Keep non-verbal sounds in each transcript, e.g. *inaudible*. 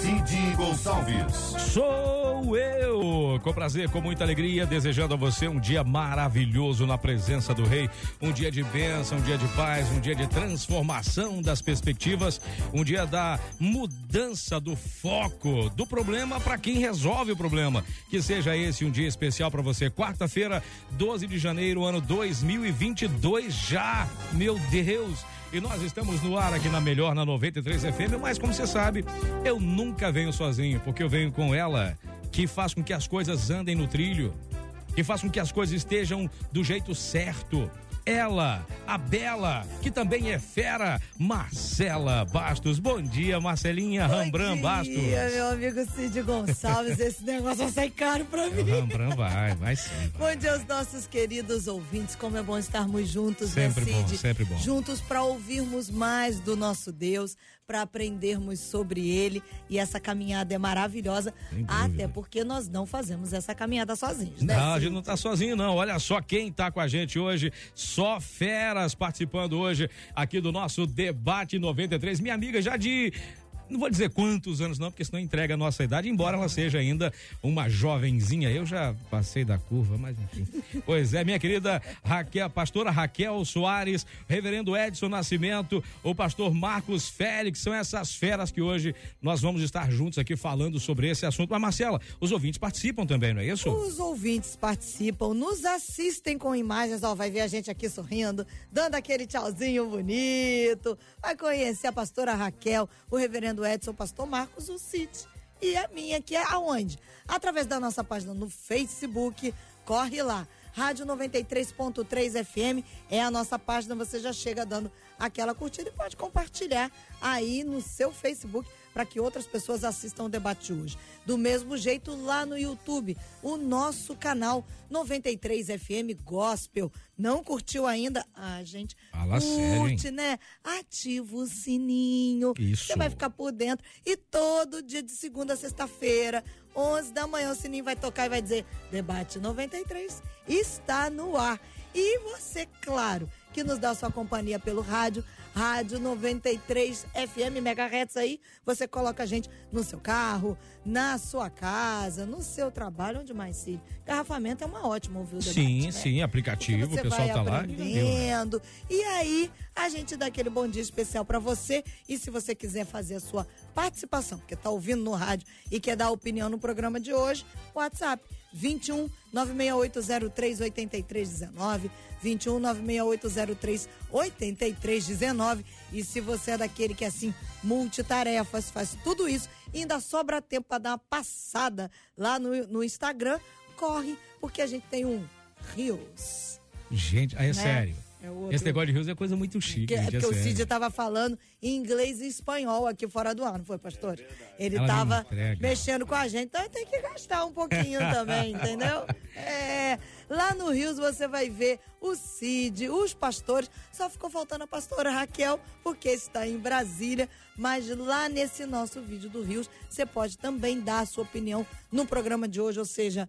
Cid Gonçalves. Sou eu, com prazer, com muita alegria, desejando a você um dia maravilhoso na presença do Rei, um dia de bênção, um dia de paz, um dia de transformação das perspectivas, um dia da mudança do foco do problema para quem resolve o problema. Que seja esse um dia especial para você. Quarta-feira, 12 de janeiro, ano 2022 já. Meu Deus! E nós estamos no ar aqui na Melhor, na 93 FM, mas como você sabe, eu nunca venho sozinho, porque eu venho com ela, que faz com que as coisas andem no trilho, que faz com que as coisas estejam do jeito certo ela, a Bela, que também é fera, Marcela Bastos. Bom dia, Marcelinha Bom Rambram dia, Bastos. meu amigo Cid Gonçalves. Esse negócio vai sair caro pra mim. Rambram vai, vai sim. vai. Bom dia aos nossos queridos ouvintes. Como é bom estarmos juntos, Sempre né, bom, Cid? sempre bom. Juntos para ouvirmos mais do nosso Deus, para aprendermos sobre Ele. E essa caminhada é maravilhosa, até porque nós não fazemos essa caminhada sozinhos, né? Não, a gente não tá sozinho, não. Olha só quem tá com a gente hoje. Só feras participando hoje aqui do nosso debate 93. Minha amiga já de. Não vou dizer quantos anos, não, porque senão entrega a nossa idade, embora ela seja ainda uma jovenzinha. Eu já passei da curva, mas enfim. *laughs* Pois é, minha querida Raquel, pastora Raquel Soares, reverendo Edson Nascimento, o pastor Marcos Félix, são essas feras que hoje nós vamos estar juntos aqui falando sobre esse assunto. Mas, Marcela, os ouvintes participam também, não é isso? Os ouvintes participam, nos assistem com imagens, ó, vai ver a gente aqui sorrindo, dando aquele tchauzinho bonito, vai conhecer a pastora Raquel, o reverendo Edson, o pastor Marcos, o Cid e a minha, que é aonde? Através da nossa página no Facebook, corre lá. Rádio 93.3 FM é a nossa página, você já chega dando aquela curtida e pode compartilhar aí no seu Facebook para que outras pessoas assistam o debate de hoje. Do mesmo jeito, lá no YouTube, o nosso canal 93 FM Gospel. Não curtiu ainda? Ah, gente, Fala sério, curte, né? Ativa o sininho. Isso. Você vai ficar por dentro. E todo dia de segunda a sexta-feira, 11 da manhã, o sininho vai tocar e vai dizer: Debate 93 está no ar. E você, claro, que nos dá sua companhia pelo rádio, Rádio 93 FM Megahertz aí, você coloca a gente no seu carro, na sua casa, no seu trabalho, onde mais se. Garrafamento é uma ótima ouvir o debate, Sim, né? sim, aplicativo, o pessoal tá lá. aprendendo. E aí, a gente dá aquele bom dia especial pra você. E se você quiser fazer a sua participação, porque tá ouvindo no rádio e quer dar opinião no programa de hoje, WhatsApp 21 96803 8319, 21 96803 8319. E se você é daquele que assim multitarefas, faz tudo isso e ainda sobra tempo para dar uma passada lá no, no Instagram, corre, porque a gente tem um Rios. Gente, aí é Né? sério. É outro- Esse negócio de rios é coisa muito chique, é porque o sério. Cid estava falando em inglês e espanhol aqui fora do ar, não foi, pastor? Ele Ela estava mexendo com a gente, então tem que gastar um pouquinho *laughs* também, entendeu? É, lá no Rios você vai ver o Cid, os pastores, só ficou faltando a pastora Raquel, porque está em Brasília, mas lá nesse nosso vídeo do Rios, você pode também dar a sua opinião no programa de hoje, ou seja,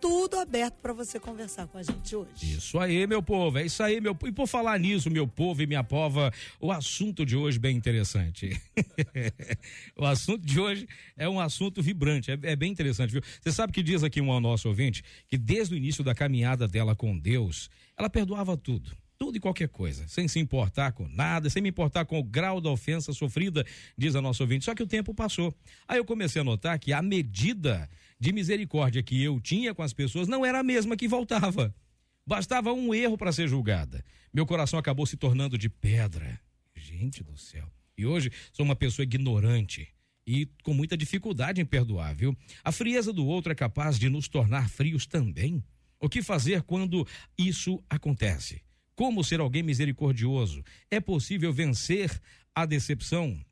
tudo aberto para você conversar com a gente hoje. Isso aí, meu povo, é isso aí, meu E por falar nisso, meu povo e minha pova, o assunto de hoje bem interessante. *laughs* o assunto de hoje é um assunto vibrante, é, é bem interessante, viu? Você sabe que diz aqui um nosso ouvinte que desde o início da caminhada dela com Deus, ela perdoava tudo. Tudo e qualquer coisa, sem se importar com nada, sem me importar com o grau da ofensa sofrida, diz a nossa ouvinte. Só que o tempo passou. Aí eu comecei a notar que a medida de misericórdia que eu tinha com as pessoas não era a mesma que voltava. Bastava um erro para ser julgada. Meu coração acabou se tornando de pedra. Gente do céu. E hoje sou uma pessoa ignorante e com muita dificuldade em perdoar, viu? A frieza do outro é capaz de nos tornar frios também. O que fazer quando isso acontece? Como ser alguém misericordioso? É possível vencer a decepção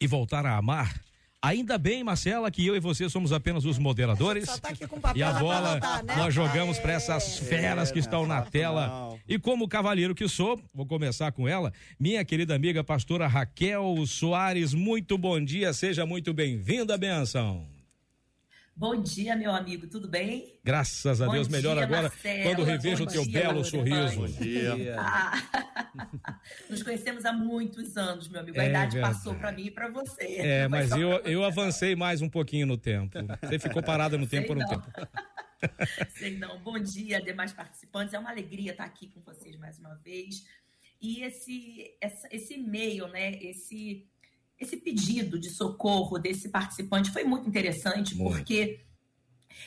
e voltar a amar? Ainda bem, Marcela, que eu e você somos apenas os moderadores. Só tá aqui com papel E a bola anotar, né? nós jogamos É. para essas feras que estão na tela. E como cavalheiro que sou, vou começar com ela, minha querida amiga pastora Raquel Soares. Muito bom dia, seja muito bem-vinda, benção. Bom dia, meu amigo, tudo bem? Graças a Bom Deus, melhor dia, agora Marcela. quando revejo o teu dia, belo sorriso. Bom dia. *laughs* Ah, nos conhecemos há muitos anos, meu amigo. A É idade verdade. passou para mim e para você. É, mas eu, eu avancei mais um pouquinho no tempo. Você ficou parada no tempo Sei por um não. tempo. *laughs* Sei não. Bom dia, demais participantes. É uma alegria estar aqui com vocês mais uma vez. E esse, essa- esse e-mail, né? Esse, esse pedido de socorro desse participante foi muito interessante, Muito. porque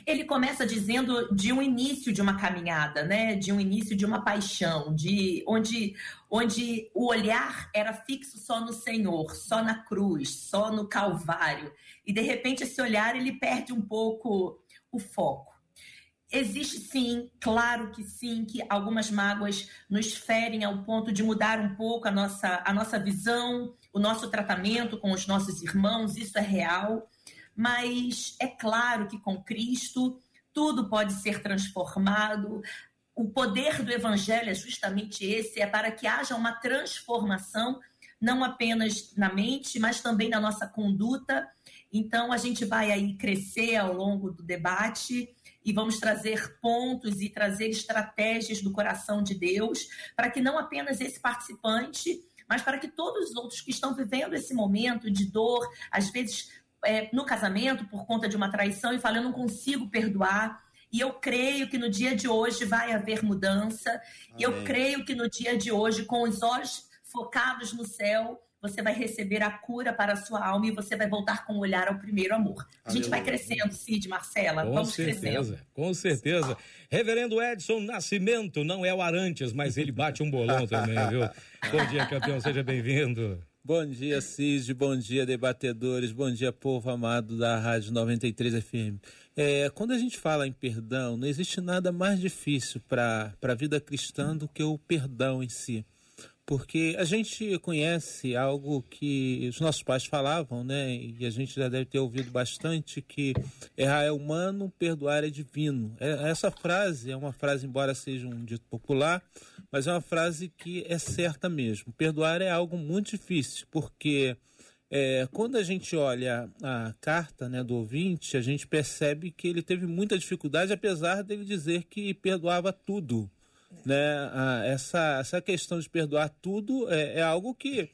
ele começa dizendo de um início de uma caminhada, né? De um início de uma paixão, de onde, onde o olhar era fixo só no Senhor, só na cruz, só no Calvário. E de repente esse olhar ele perde um pouco o foco. Existe sim, claro que sim, que algumas mágoas nos ferem ao ponto de mudar um pouco a nossa, a nossa visão, o nosso tratamento com os nossos irmãos, isso é real. Mas é claro que com Cristo tudo pode ser transformado. O poder do Evangelho é justamente esse: é para que haja uma transformação, não apenas na mente, mas também na nossa conduta. Então, a gente vai aí crescer ao longo do debate e vamos trazer pontos e trazer estratégias do coração de Deus para que não apenas esse participante, mas para que todos os outros que estão vivendo esse momento de dor, às vezes é, no casamento por conta de uma traição e falam, eu não consigo perdoar. E eu creio que no dia de hoje vai haver mudança. E eu Amém. creio que no dia de hoje, com os olhos focados no céu, você vai receber a cura para a sua alma e você vai voltar com o olhar ao primeiro amor. A gente vai crescendo, Cid, Marcela. Com vamos crescendo. certeza, com certeza. Reverendo Edson Nascimento, não é o Arantes, mas ele bate um bolão também, viu? Bom dia, campeão, seja bem-vindo. Bom dia, Cid. Bom dia, debatedores. Bom dia, povo amado da Rádio 93 FM. É, quando a gente fala em perdão, não existe nada mais difícil para a vida cristã do que o perdão em si. Porque a gente conhece algo que os nossos pais falavam, né? E a gente já deve ter ouvido bastante que errar é humano, perdoar é divino. É- Essa frase é uma frase, embora seja um dito popular, mas é uma frase que é certa mesmo. Perdoar é algo muito difícil, porque é, quando a gente olha a carta né, do ouvinte, a gente percebe que ele teve muita dificuldade, apesar dele dizer que perdoava tudo. Né? Ah, essa, essa questão de perdoar tudo é, é algo que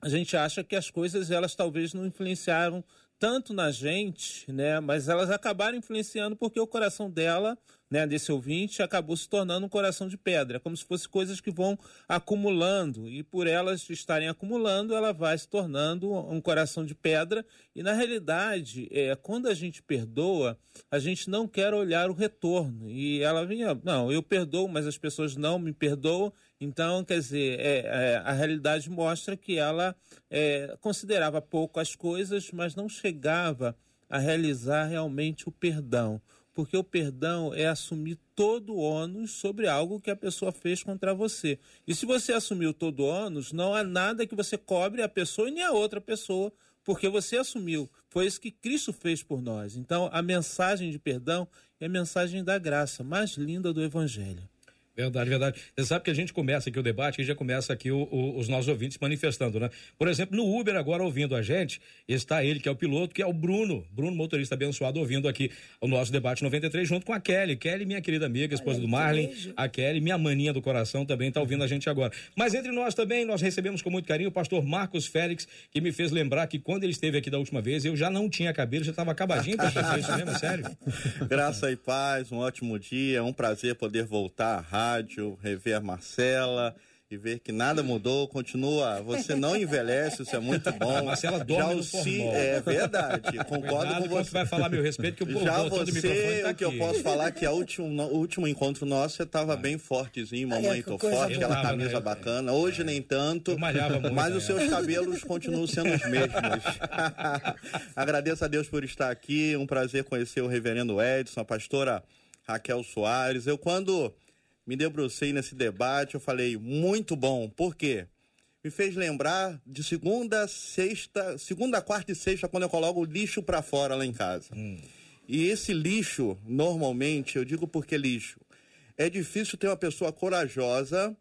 a gente acha que as coisas elas talvez não influenciaram tanto na gente, né? Mas elas acabaram influenciando porque o coração dela, né, desse ouvinte, acabou se tornando um coração de pedra, como se fosse coisas que vão acumulando e por elas estarem acumulando, ela vai se tornando um coração de pedra e na realidade, é, quando a gente perdoa, a gente não quer olhar o retorno e ela vinha, não, eu perdoo, mas as pessoas não me perdoam. Então, quer dizer, é, é, a realidade mostra que ela é, considerava pouco as coisas, mas não chegava a realizar realmente o perdão. Porque o perdão é assumir todo o ônus sobre algo que a pessoa fez contra você. E se você assumiu todo o ônus, não há nada que você cobre a pessoa e nem a outra pessoa, porque você assumiu. Foi isso que Cristo fez por nós. Então, a mensagem de perdão é a mensagem da graça mais linda do Evangelho. Verdade, verdade. Você sabe que a gente começa aqui o debate e já começa aqui o- o- os nossos ouvintes manifestando, né? Por exemplo, no Uber, agora ouvindo a gente, está ele, que é o piloto, que é o Bruno, Bruno, motorista abençoado, ouvindo aqui o nosso debate 93, junto com a Kelly. Kelly, minha querida amiga, esposa do Marlin. A Kelly, minha maninha do coração, também está ouvindo a gente agora. Mas entre nós também, nós recebemos com muito carinho o pastor Marcos Félix, que me fez lembrar que quando ele esteve aqui da última vez, eu já não tinha cabelo, já estava acabadinho para fazer isso mesmo, é sério. *laughs* Graça e paz, um ótimo dia, é um prazer poder voltar à rádio, rever a Marcela e ver que nada mudou, continua, você não envelhece, isso é muito *laughs* bom. A Marcela dorme Já o formol. É verdade, concordo Cuidado com quando você. vai falar meu respeito, que o Já você, tá o que eu posso falar é que a último, no último encontro nosso você estava bem fortezinho, mamãe, que tô forte, aquela tava, camisa né? bacana. Hoje nem tanto, muito, mas né? os seus cabelos continuam sendo os mesmos. *laughs* Agradeço a Deus por estar aqui, um prazer conhecer o reverendo Edson, a pastora Raquel Soares. Eu, quando me debrucei nesse debate, eu falei, muito bom. Por quê? me fez lembrar de segunda, sexta, segunda, quarta e sexta, quando eu coloco o lixo para fora lá em casa. Hum. E esse lixo, normalmente, eu digo porque lixo, é difícil ter uma pessoa corajosa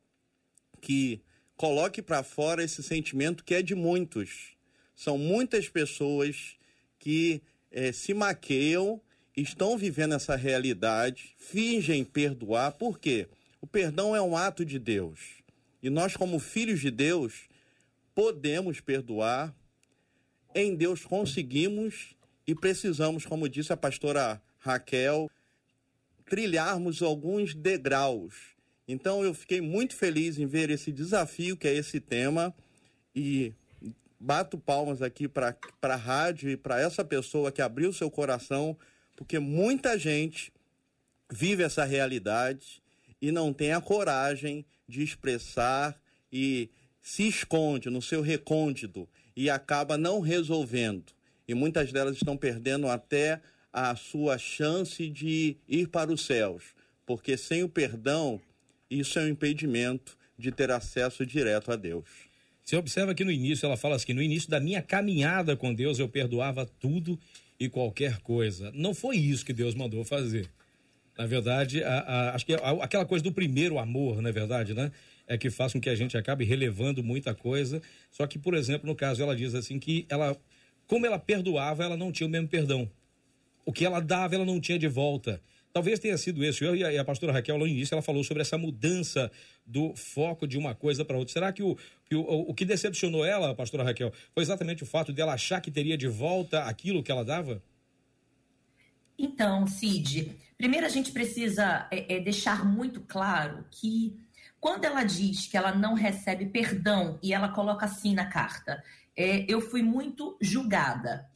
que coloque para fora esse sentimento que é de muitos. São muitas pessoas que é, se maqueiam, estão vivendo essa realidade, fingem perdoar, por quê? O perdão é um ato de Deus. E nós, como filhos de Deus, podemos perdoar. Em Deus conseguimos e precisamos, como disse a pastora Raquel, trilharmos alguns degraus. Então eu fiquei muito feliz em ver esse desafio que é esse tema e bato palmas aqui para a rádio e para essa pessoa que abriu seu coração, porque muita gente vive essa realidade e não tem a coragem de expressar e se esconde no seu recôndito e acaba não resolvendo. E muitas delas estão perdendo até a sua chance de ir para os céus, porque sem o perdão, isso é um impedimento de ter acesso direto a Deus. Você observa que no início ela fala assim: no início da minha caminhada com Deus eu perdoava tudo e qualquer coisa. Não foi isso que Deus mandou fazer. Na verdade, a, a, acho que a, aquela coisa do primeiro amor, na é verdade, né? É que faz com que a gente acabe relevando muita coisa. Só que, por exemplo, no caso, ela diz assim que ela, como ela perdoava, ela não tinha o mesmo perdão. O que ela dava, ela não tinha de volta. Talvez tenha sido isso. Eu e a, pastora Raquel, no início, ela falou sobre essa mudança do foco de uma coisa para outra. Será que o, que o, o que decepcionou ela, pastora Raquel, foi exatamente o fato de ela achar que teria de volta aquilo que ela dava? Então, Cid, primeiro a gente precisa é, é, deixar muito claro que quando ela diz que ela não recebe perdão e ela coloca assim na carta, é, eu fui muito julgada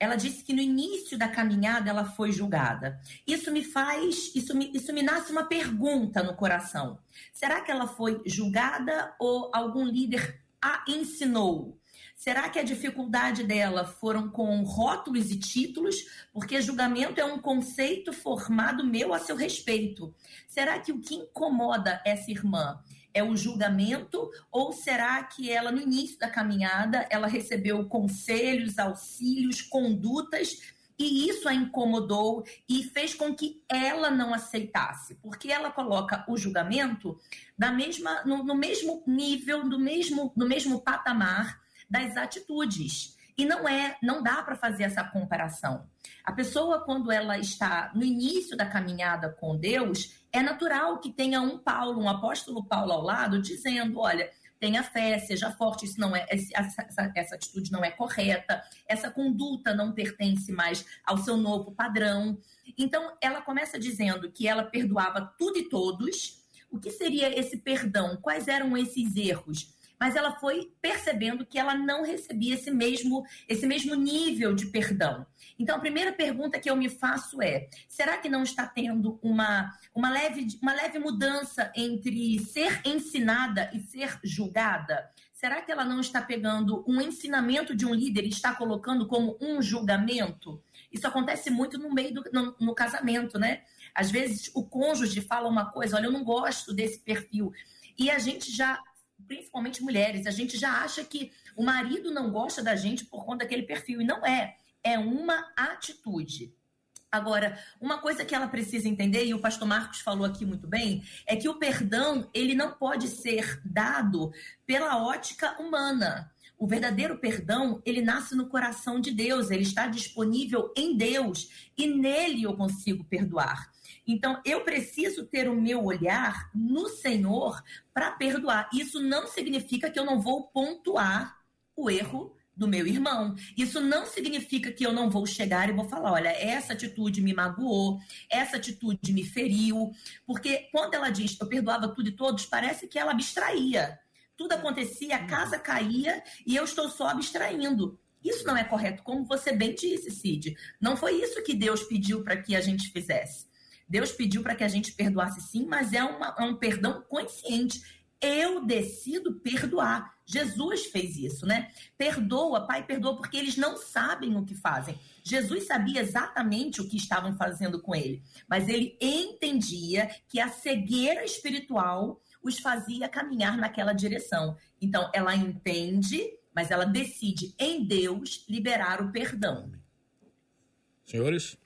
ela disse que no início da caminhada ela foi julgada. Isso me faz, isso me, isso me nasce uma pergunta no coração. Será que ela foi julgada ou algum líder a ensinou? Será que a dificuldade dela foram com rótulos e títulos? Porque julgamento é um conceito formado meu a seu respeito. Será que o que incomoda essa irmã é o julgamento ou será que ela no início da caminhada ela recebeu conselhos, auxílios, condutas e isso a incomodou e fez com que ela não aceitasse, porque ela coloca o julgamento da mesma no, no mesmo nível, no mesmo no mesmo patamar das atitudes. E não é, não dá para fazer essa comparação. A pessoa, quando ela está no início da caminhada com Deus, é natural que tenha um Paulo, um apóstolo Paulo ao lado, dizendo: olha, tenha fé, seja forte, isso não é essa, essa, atitude não é correta, essa conduta não pertence mais ao seu novo padrão. Então, ela começa dizendo que ela perdoava tudo e todos. O que seria esse perdão? Quais eram esses erros? Mas ela foi percebendo que ela não recebia esse mesmo, esse mesmo nível de perdão. Então, a primeira pergunta que eu me faço é: será que não está tendo uma, uma, leve, uma leve mudança entre ser ensinada e ser julgada? Será que ela não está pegando um ensinamento de um líder e está colocando como um julgamento? Isso acontece muito no meio do no, no casamento, né? Às vezes o cônjuge fala uma coisa, olha, eu não gosto desse perfil. E a gente já principalmente mulheres, a gente já acha que o marido não gosta da gente por conta daquele perfil. E não é. É uma atitude. Agora, uma coisa que ela precisa entender, e o pastor Marcos falou aqui muito bem, é que o perdão, ele não pode ser dado pela ótica humana. O verdadeiro perdão, ele nasce no coração de Deus, ele está disponível em Deus e nele eu consigo perdoar. Então, eu preciso ter o meu olhar no Senhor para perdoar. Isso não significa que eu não vou pontuar o erro do meu irmão. Isso não significa que eu não vou chegar e vou falar: olha, essa atitude me magoou, essa atitude me feriu. Porque quando ela diz eu perdoava tudo e todos, parece que ela abstraía. Tudo acontecia, a casa caía e eu estou só abstraindo. Isso não é correto, como você bem disse, Cid. Não foi isso que Deus pediu para que a gente fizesse. Deus pediu para que a gente perdoasse sim, mas é, uma, é um perdão consciente. Eu decido perdoar. Jesus fez isso, né? Perdoa, Pai, perdoa, porque eles não sabem o que fazem. Jesus sabia exatamente o que estavam fazendo com ele, mas ele entendia que a cegueira espiritual os fazia caminhar naquela direção. Então, ela entende, mas ela decide em Deus liberar o perdão. Senhores,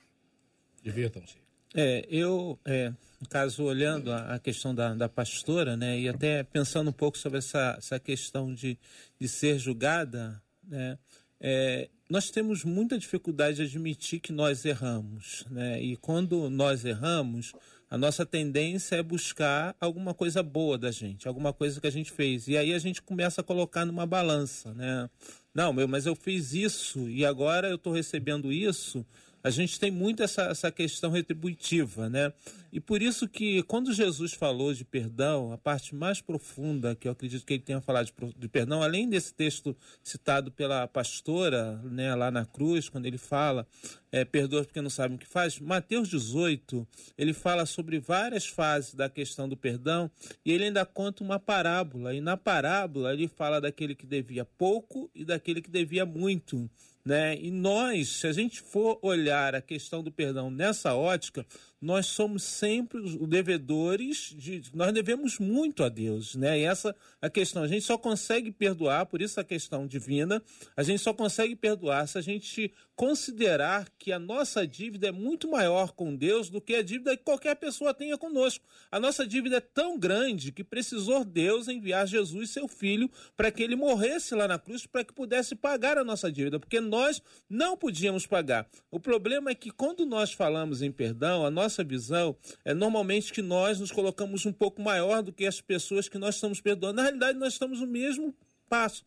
divirtam-se. É, eu, é, no caso, olhando a, a questão da, da, pastora, né, e até pensando um pouco sobre essa, essa questão de, de ser julgada, né, é, nós temos muita dificuldade de admitir que nós erramos, né, e quando nós erramos, a nossa tendência é buscar alguma coisa boa da gente, alguma coisa que a gente fez, e aí a gente começa a colocar numa balança, né, não, meu, mas eu fiz isso e agora eu estou recebendo isso, a gente tem muito essa, essa questão retributiva, né? E por isso que quando Jesus falou de perdão, a parte mais profunda que eu acredito que ele tenha falado de, de perdão, além desse texto citado pela pastora, né, lá na cruz, quando ele fala, é, perdoa porque não sabem o que faz, Mateus 18, ele fala sobre várias fases da questão do perdão e ele ainda conta uma parábola. E na parábola ele fala daquele que devia pouco e daquele que devia muito. Né? E nós, se a gente for olhar a questão do perdão nessa ótica, nós somos sempre os devedores de nós devemos muito a Deus, né? E essa a questão, a gente só consegue perdoar, por isso a questão divina, a gente só consegue perdoar se a gente considerar que a nossa dívida é muito maior com Deus do que a dívida que qualquer pessoa tenha conosco. A nossa dívida é tão grande que precisou Deus enviar Jesus, seu filho, para que ele morresse lá na cruz, para que pudesse pagar a nossa dívida, porque nós não podíamos pagar. O problema é que quando nós falamos em perdão, a nossa nossa visão é normalmente que nós nos colocamos um pouco maior do que as pessoas que nós estamos perdoando. Na realidade, nós estamos no mesmo passo.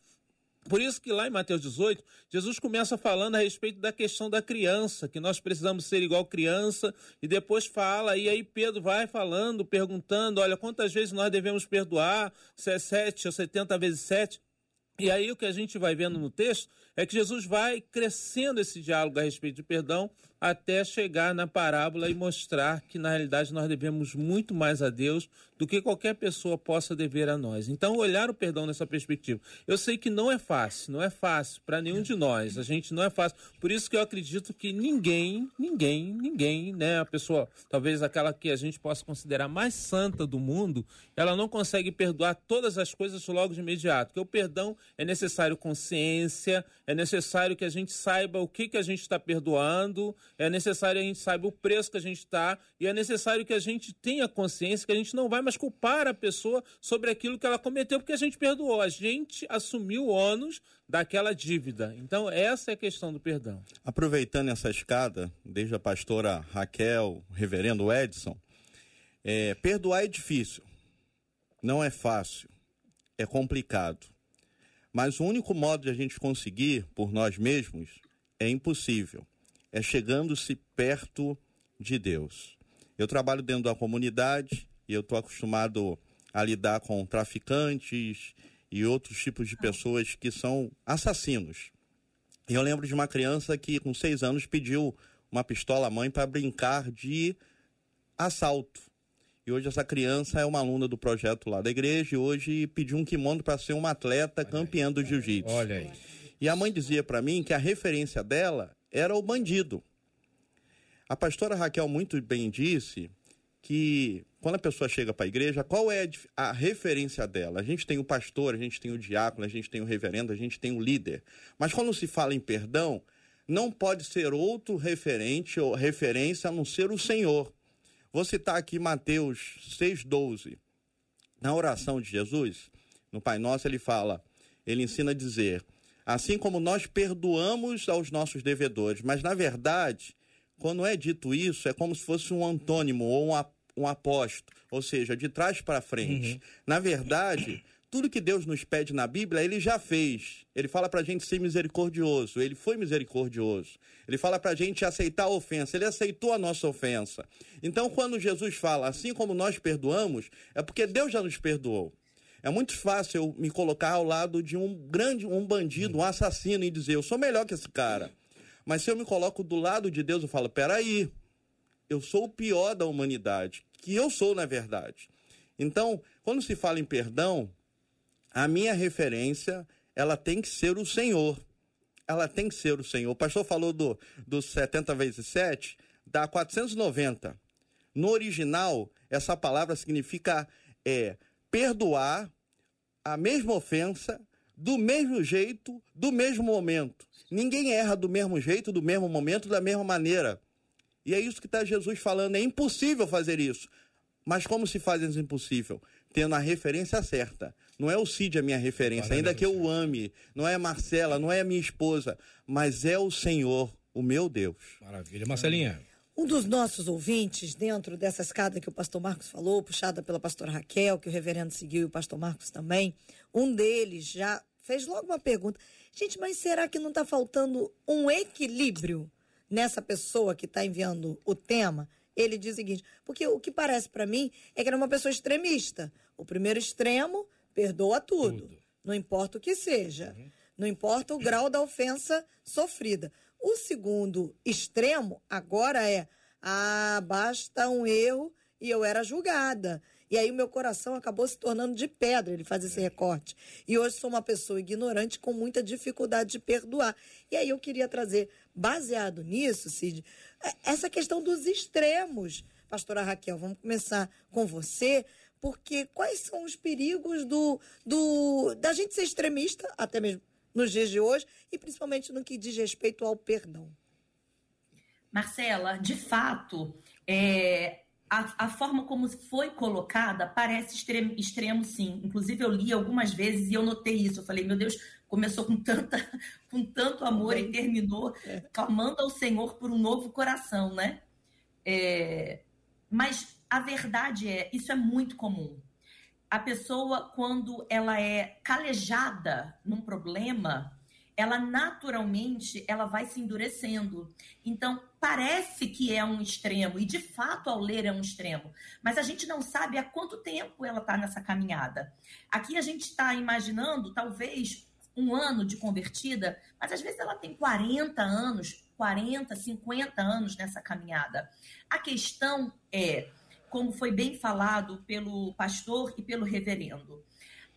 Por isso que lá em Mateus 18, Jesus começa falando a respeito da questão da criança, que nós precisamos ser igual criança, e depois fala, e aí Pedro vai falando, perguntando, olha, quantas vezes nós devemos perdoar, se é sete ou setenta vezes sete? E aí o que a gente vai vendo no texto é que Jesus vai crescendo esse diálogo a respeito de perdão até chegar na parábola e mostrar que na realidade nós devemos muito mais a Deus do que qualquer pessoa possa dever a nós. Então, olhar o perdão nessa perspectiva. Eu sei que não é fácil, não é fácil para nenhum de nós. A gente não é fácil. Por isso que eu acredito que ninguém, ninguém, ninguém, né, a pessoa, talvez aquela que a gente possa considerar mais santa do mundo, ela não consegue perdoar todas as coisas logo de imediato. Porque o perdão é necessário consciência, é necessário que a gente saiba o que que a gente está perdoando, é necessário que a gente saiba o preço que a gente está e é necessário que a gente tenha consciência que a gente não vai mais culpar a pessoa sobre aquilo que ela cometeu porque a gente perdoou. A gente assumiu o ônus daquela dívida. Então, essa é a questão do perdão. Aproveitando essa escada, desde a pastora Raquel, reverendo Edson, é, perdoar é difícil, não é fácil, é complicado. Mas o único modo de a gente conseguir por nós mesmos é impossível é chegando-se perto de Deus. Eu trabalho dentro da comunidade e eu estou acostumado a lidar com traficantes e outros tipos de pessoas que são assassinos. E eu lembro de uma criança que, com seis anos, pediu uma pistola à mãe para brincar de assalto. E hoje essa criança é uma aluna do projeto lá da igreja e hoje pediu um kimono para ser uma atleta campeã do jiu-jitsu. Olha aí. E a mãe dizia para mim que a referência dela era o bandido. A pastora Raquel muito bem disse que quando a pessoa chega para a igreja, qual é a referência dela? A gente tem o pastor, a gente tem o diácono, a gente tem o reverendo, a gente tem o líder. Mas quando se fala em perdão, não pode ser outro referente ou referência a não ser o Senhor. Vou citar aqui Mateus 6,12. Na oração de Jesus, no Pai Nosso, ele fala, ele ensina a dizer: assim como nós perdoamos aos nossos devedores. Mas, na verdade, quando é dito isso, é como se fosse um antônimo ou um, um apóstolo, ou seja, de trás para frente. Uhum. Na verdade, tudo que Deus nos pede na Bíblia, ele já fez. Ele fala para a gente ser misericordioso, ele foi misericordioso. Ele fala para a gente aceitar a ofensa, ele aceitou a nossa ofensa. Então, quando Jesus fala, assim como nós perdoamos, é porque Deus já nos perdoou. É muito fácil eu me colocar ao lado de um grande, um bandido, um assassino e dizer, eu sou melhor que esse cara. Mas se eu me coloco do lado de Deus, eu falo, peraí, eu sou o pior da humanidade, que eu sou na verdade. Então, quando se fala em perdão, a minha referência, ela tem que ser o Senhor. Ela tem que ser o Senhor. O pastor falou do, do 70 vezes 7, dá 490. No original, essa palavra significa é, perdoar a mesma ofensa do mesmo jeito, do mesmo momento. Ninguém erra do mesmo jeito, do mesmo momento, da mesma maneira. E é isso que está Jesus falando. É impossível fazer isso. Mas como se faz isso impossível? Tendo a referência certa. Não é o Cid a minha referência, ainda que eu o ame. Não é a Marcela, não é a minha esposa. Mas é o Senhor, o meu Deus. Maravilha. Marcelinha. Um dos nossos ouvintes, dentro dessa escada que o pastor Marcos falou, puxada pela pastora Raquel, que o reverendo seguiu e o pastor Marcos também, um deles já fez logo uma pergunta. Gente, mas será que não está faltando um equilíbrio nessa pessoa que está enviando o tema? Ele diz o seguinte, porque o que parece para mim é que era uma pessoa extremista. O primeiro extremo, perdoa tudo, tudo. não importa o que seja, uhum. não importa o grau da ofensa sofrida. O segundo extremo agora é: ah, basta um erro e eu era julgada. E aí o meu coração acabou se tornando de pedra, ele faz esse recorte. E hoje sou uma pessoa ignorante com muita dificuldade de perdoar. E aí eu queria trazer, baseado nisso, Cid, é, essa questão dos extremos. Pastora Raquel, vamos começar com você, porque quais são os perigos do, do da gente ser extremista, até mesmo nos dias de hoje, e principalmente no que diz respeito ao perdão? Marcela, de fato, é, a, a, forma como foi colocada parece extremo, extremo, sim. Inclusive, eu li algumas vezes e eu notei isso. Eu falei, meu Deus, começou com, tanta, *laughs* com tanto amor e terminou é. clamando ao Senhor por um novo coração, né? É, mas a verdade é, isso é muito comum. A pessoa, quando ela é calejada num problema, ela naturalmente ela vai se endurecendo. Então, parece que é um extremo, e de fato, ao ler, é um extremo. Mas a gente não sabe há quanto tempo ela está nessa caminhada. Aqui a gente está imaginando, talvez, um ano de convertida, mas às vezes ela tem 40 anos, 40, 50 anos nessa caminhada. A questão é, como foi bem falado pelo pastor e pelo reverendo,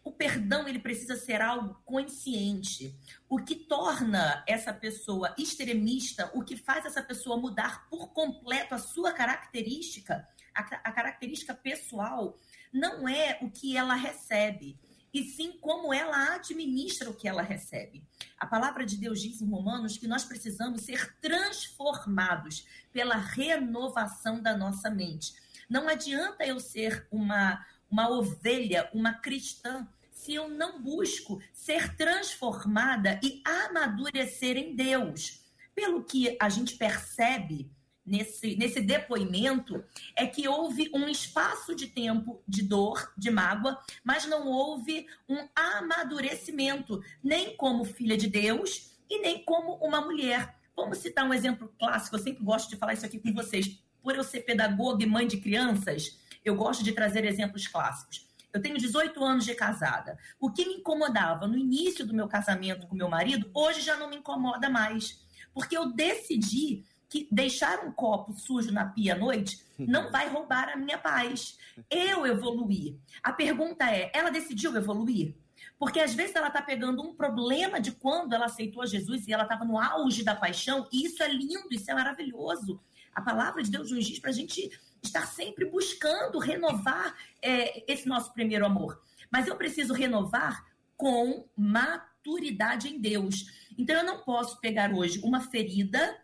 o perdão ele precisa ser algo consciente. O que torna essa pessoa extremista, o que faz essa pessoa mudar por completo a sua característica, a, a característica pessoal, não é o que ela recebe, e sim como ela administra o que ela recebe. A palavra de Deus diz em Romanos que nós precisamos ser transformados pela renovação da nossa mente. Não adianta eu ser uma uma ovelha, uma cristã, se eu não busco ser transformada e amadurecer em Deus. Pelo que a gente percebe nesse, nesse depoimento, é que houve um espaço de tempo de dor, de mágoa, mas não houve um amadurecimento, nem como filha de Deus e nem como uma mulher. Vamos citar um exemplo clássico, eu sempre gosto de falar isso aqui com vocês. Por eu ser pedagoga e mãe de crianças, eu gosto de trazer exemplos clássicos. Eu tenho 18 anos de casada. O que me incomodava no início do meu casamento com meu marido, hoje já não me incomoda mais. Porque eu decidi que deixar um copo sujo na pia à noite não vai roubar a minha paz. Eu evoluí. A pergunta é: ela decidiu evoluir? Porque às vezes ela está pegando um problema de quando ela aceitou Jesus e ela estava no auge da paixão, e isso é lindo, isso é maravilhoso. A palavra de Deus nos diz para a gente estar sempre buscando renovar é, esse nosso primeiro amor. Mas eu preciso renovar com maturidade em Deus. Então eu não posso pegar hoje uma ferida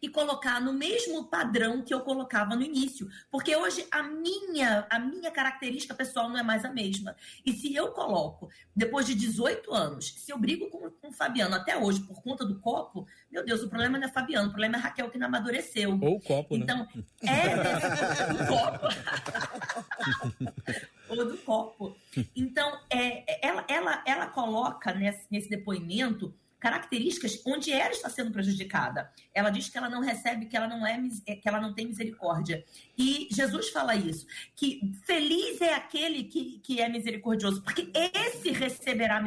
e colocar no mesmo padrão que eu colocava no início, porque hoje a minha a minha característica pessoal não é mais a mesma. E se eu coloco depois de 18 anos, se eu brigo com, com o Fabiano até hoje por conta do copo, meu Deus, o problema não é Fabiano, o problema é Raquel que não amadureceu. Ou o copo, então, né? é *laughs* o copo. *laughs* Ou do copo. Então, é, ela, ela, ela coloca nesse, nesse depoimento características onde ela está sendo prejudicada. Ela diz que ela não recebe, que ela não é que ela não tem misericórdia. E Jesus fala isso, que feliz é aquele que, que é misericordioso, porque esse receberá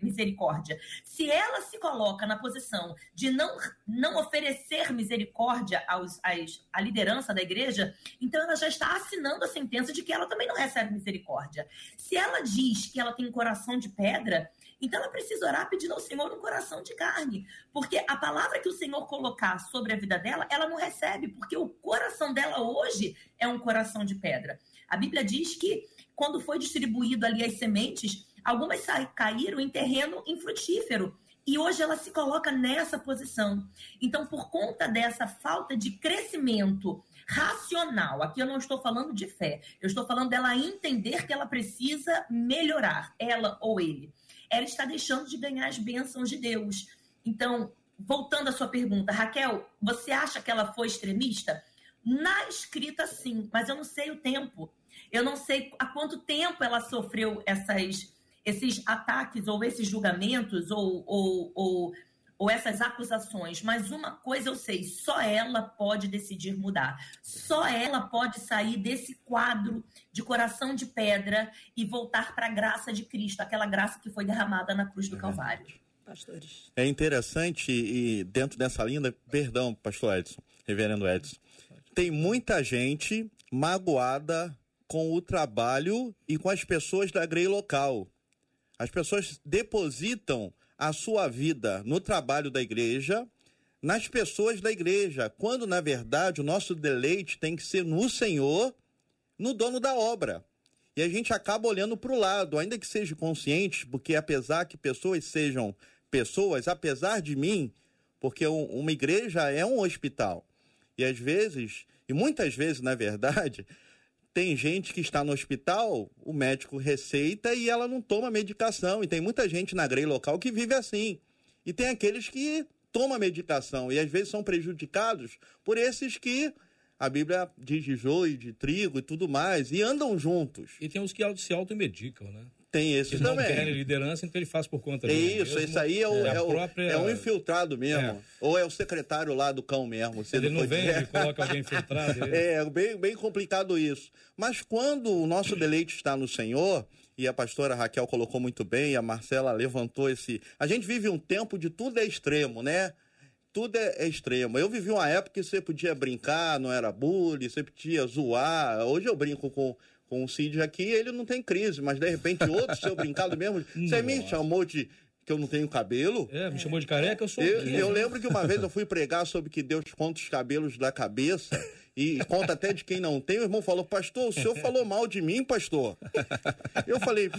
misericórdia. Se ela se coloca na posição de não, não oferecer misericórdia aos, aos, à liderança da igreja, então ela já está assinando a sentença de que ela também não recebe misericórdia. Se ela diz que ela tem coração de pedra, então ela precisa orar pedindo ao Senhor um coração de carne, porque a palavra que o Senhor colocar sobre a vida dela, ela não recebe, porque o coração dela hoje é um coração de pedra. A Bíblia diz que quando foi distribuído ali as sementes, algumas caíram em terreno infrutífero. E hoje ela se coloca nessa posição. Então, por conta dessa falta de crescimento racional, aqui eu não estou falando de fé, eu estou falando dela entender que ela precisa melhorar, ela ou ele. Ela está deixando de ganhar as bênçãos de Deus. Então, voltando à sua pergunta, Raquel, você acha que ela foi extremista? Na escrita, sim, mas eu não sei o tempo. Eu não sei há quanto tempo ela sofreu essas, esses ataques ou esses julgamentos ou, ou, ou, ou essas acusações. Mas uma coisa eu sei: só ela pode decidir mudar. Só ela pode sair desse quadro de coração de pedra e voltar para a graça de Cristo, aquela graça que foi derramada na cruz do Calvário. Pastores. É interessante e dentro dessa linda, perdão, pastor Edson, reverendo Edson, tem muita gente magoada com o trabalho e com as pessoas da Grey local. As pessoas depositam a sua vida no trabalho da igreja, nas pessoas da igreja, quando na verdade o nosso deleite tem que ser no Senhor, no dono da obra. E a gente acaba olhando para o lado, ainda que seja consciente, porque apesar que pessoas sejam pessoas, apesar de mim, porque uma igreja é um hospital. E às vezes, e muitas vezes, na verdade, tem gente que está no hospital, o médico receita e ela não toma medicação. E tem muita gente na grei local que vive assim. E tem aqueles que tomam medicação e às vezes são prejudicados por esses que a Bíblia diz de joio, de trigo e tudo mais, e andam juntos. E tem os que se automedicam, né? Tem esse também. Não liderança, então ele faz por conta dele. Isso, mesmo. isso aí é, o, é, é, o, própria... é um infiltrado mesmo. É. Ou é o secretário lá do cão mesmo. ele não, não vem, ele coloca alguém infiltrado. *laughs* Ele... É, bem, bem complicado isso. Mas quando o nosso deleite está no Senhor, e a pastora Raquel colocou muito bem, a Marcela levantou esse. A gente vive um tempo de tudo é extremo, né? Tudo é, é extremo. Eu vivi uma época que você podia brincar, não era bullying, você podia zoar. Hoje eu brinco com com o Cid aqui, ele não tem crise, mas de repente outro seu brincado mesmo, *laughs* você me chamou de que eu não tenho cabelo. É, me chamou de careca, eu sou. Eu, eu lembro que uma vez eu fui pregar sobre que Deus conta os cabelos da cabeça *laughs* e conta até de quem não tem. O irmão falou, pastor, o senhor falou mal de mim, pastor. Eu falei,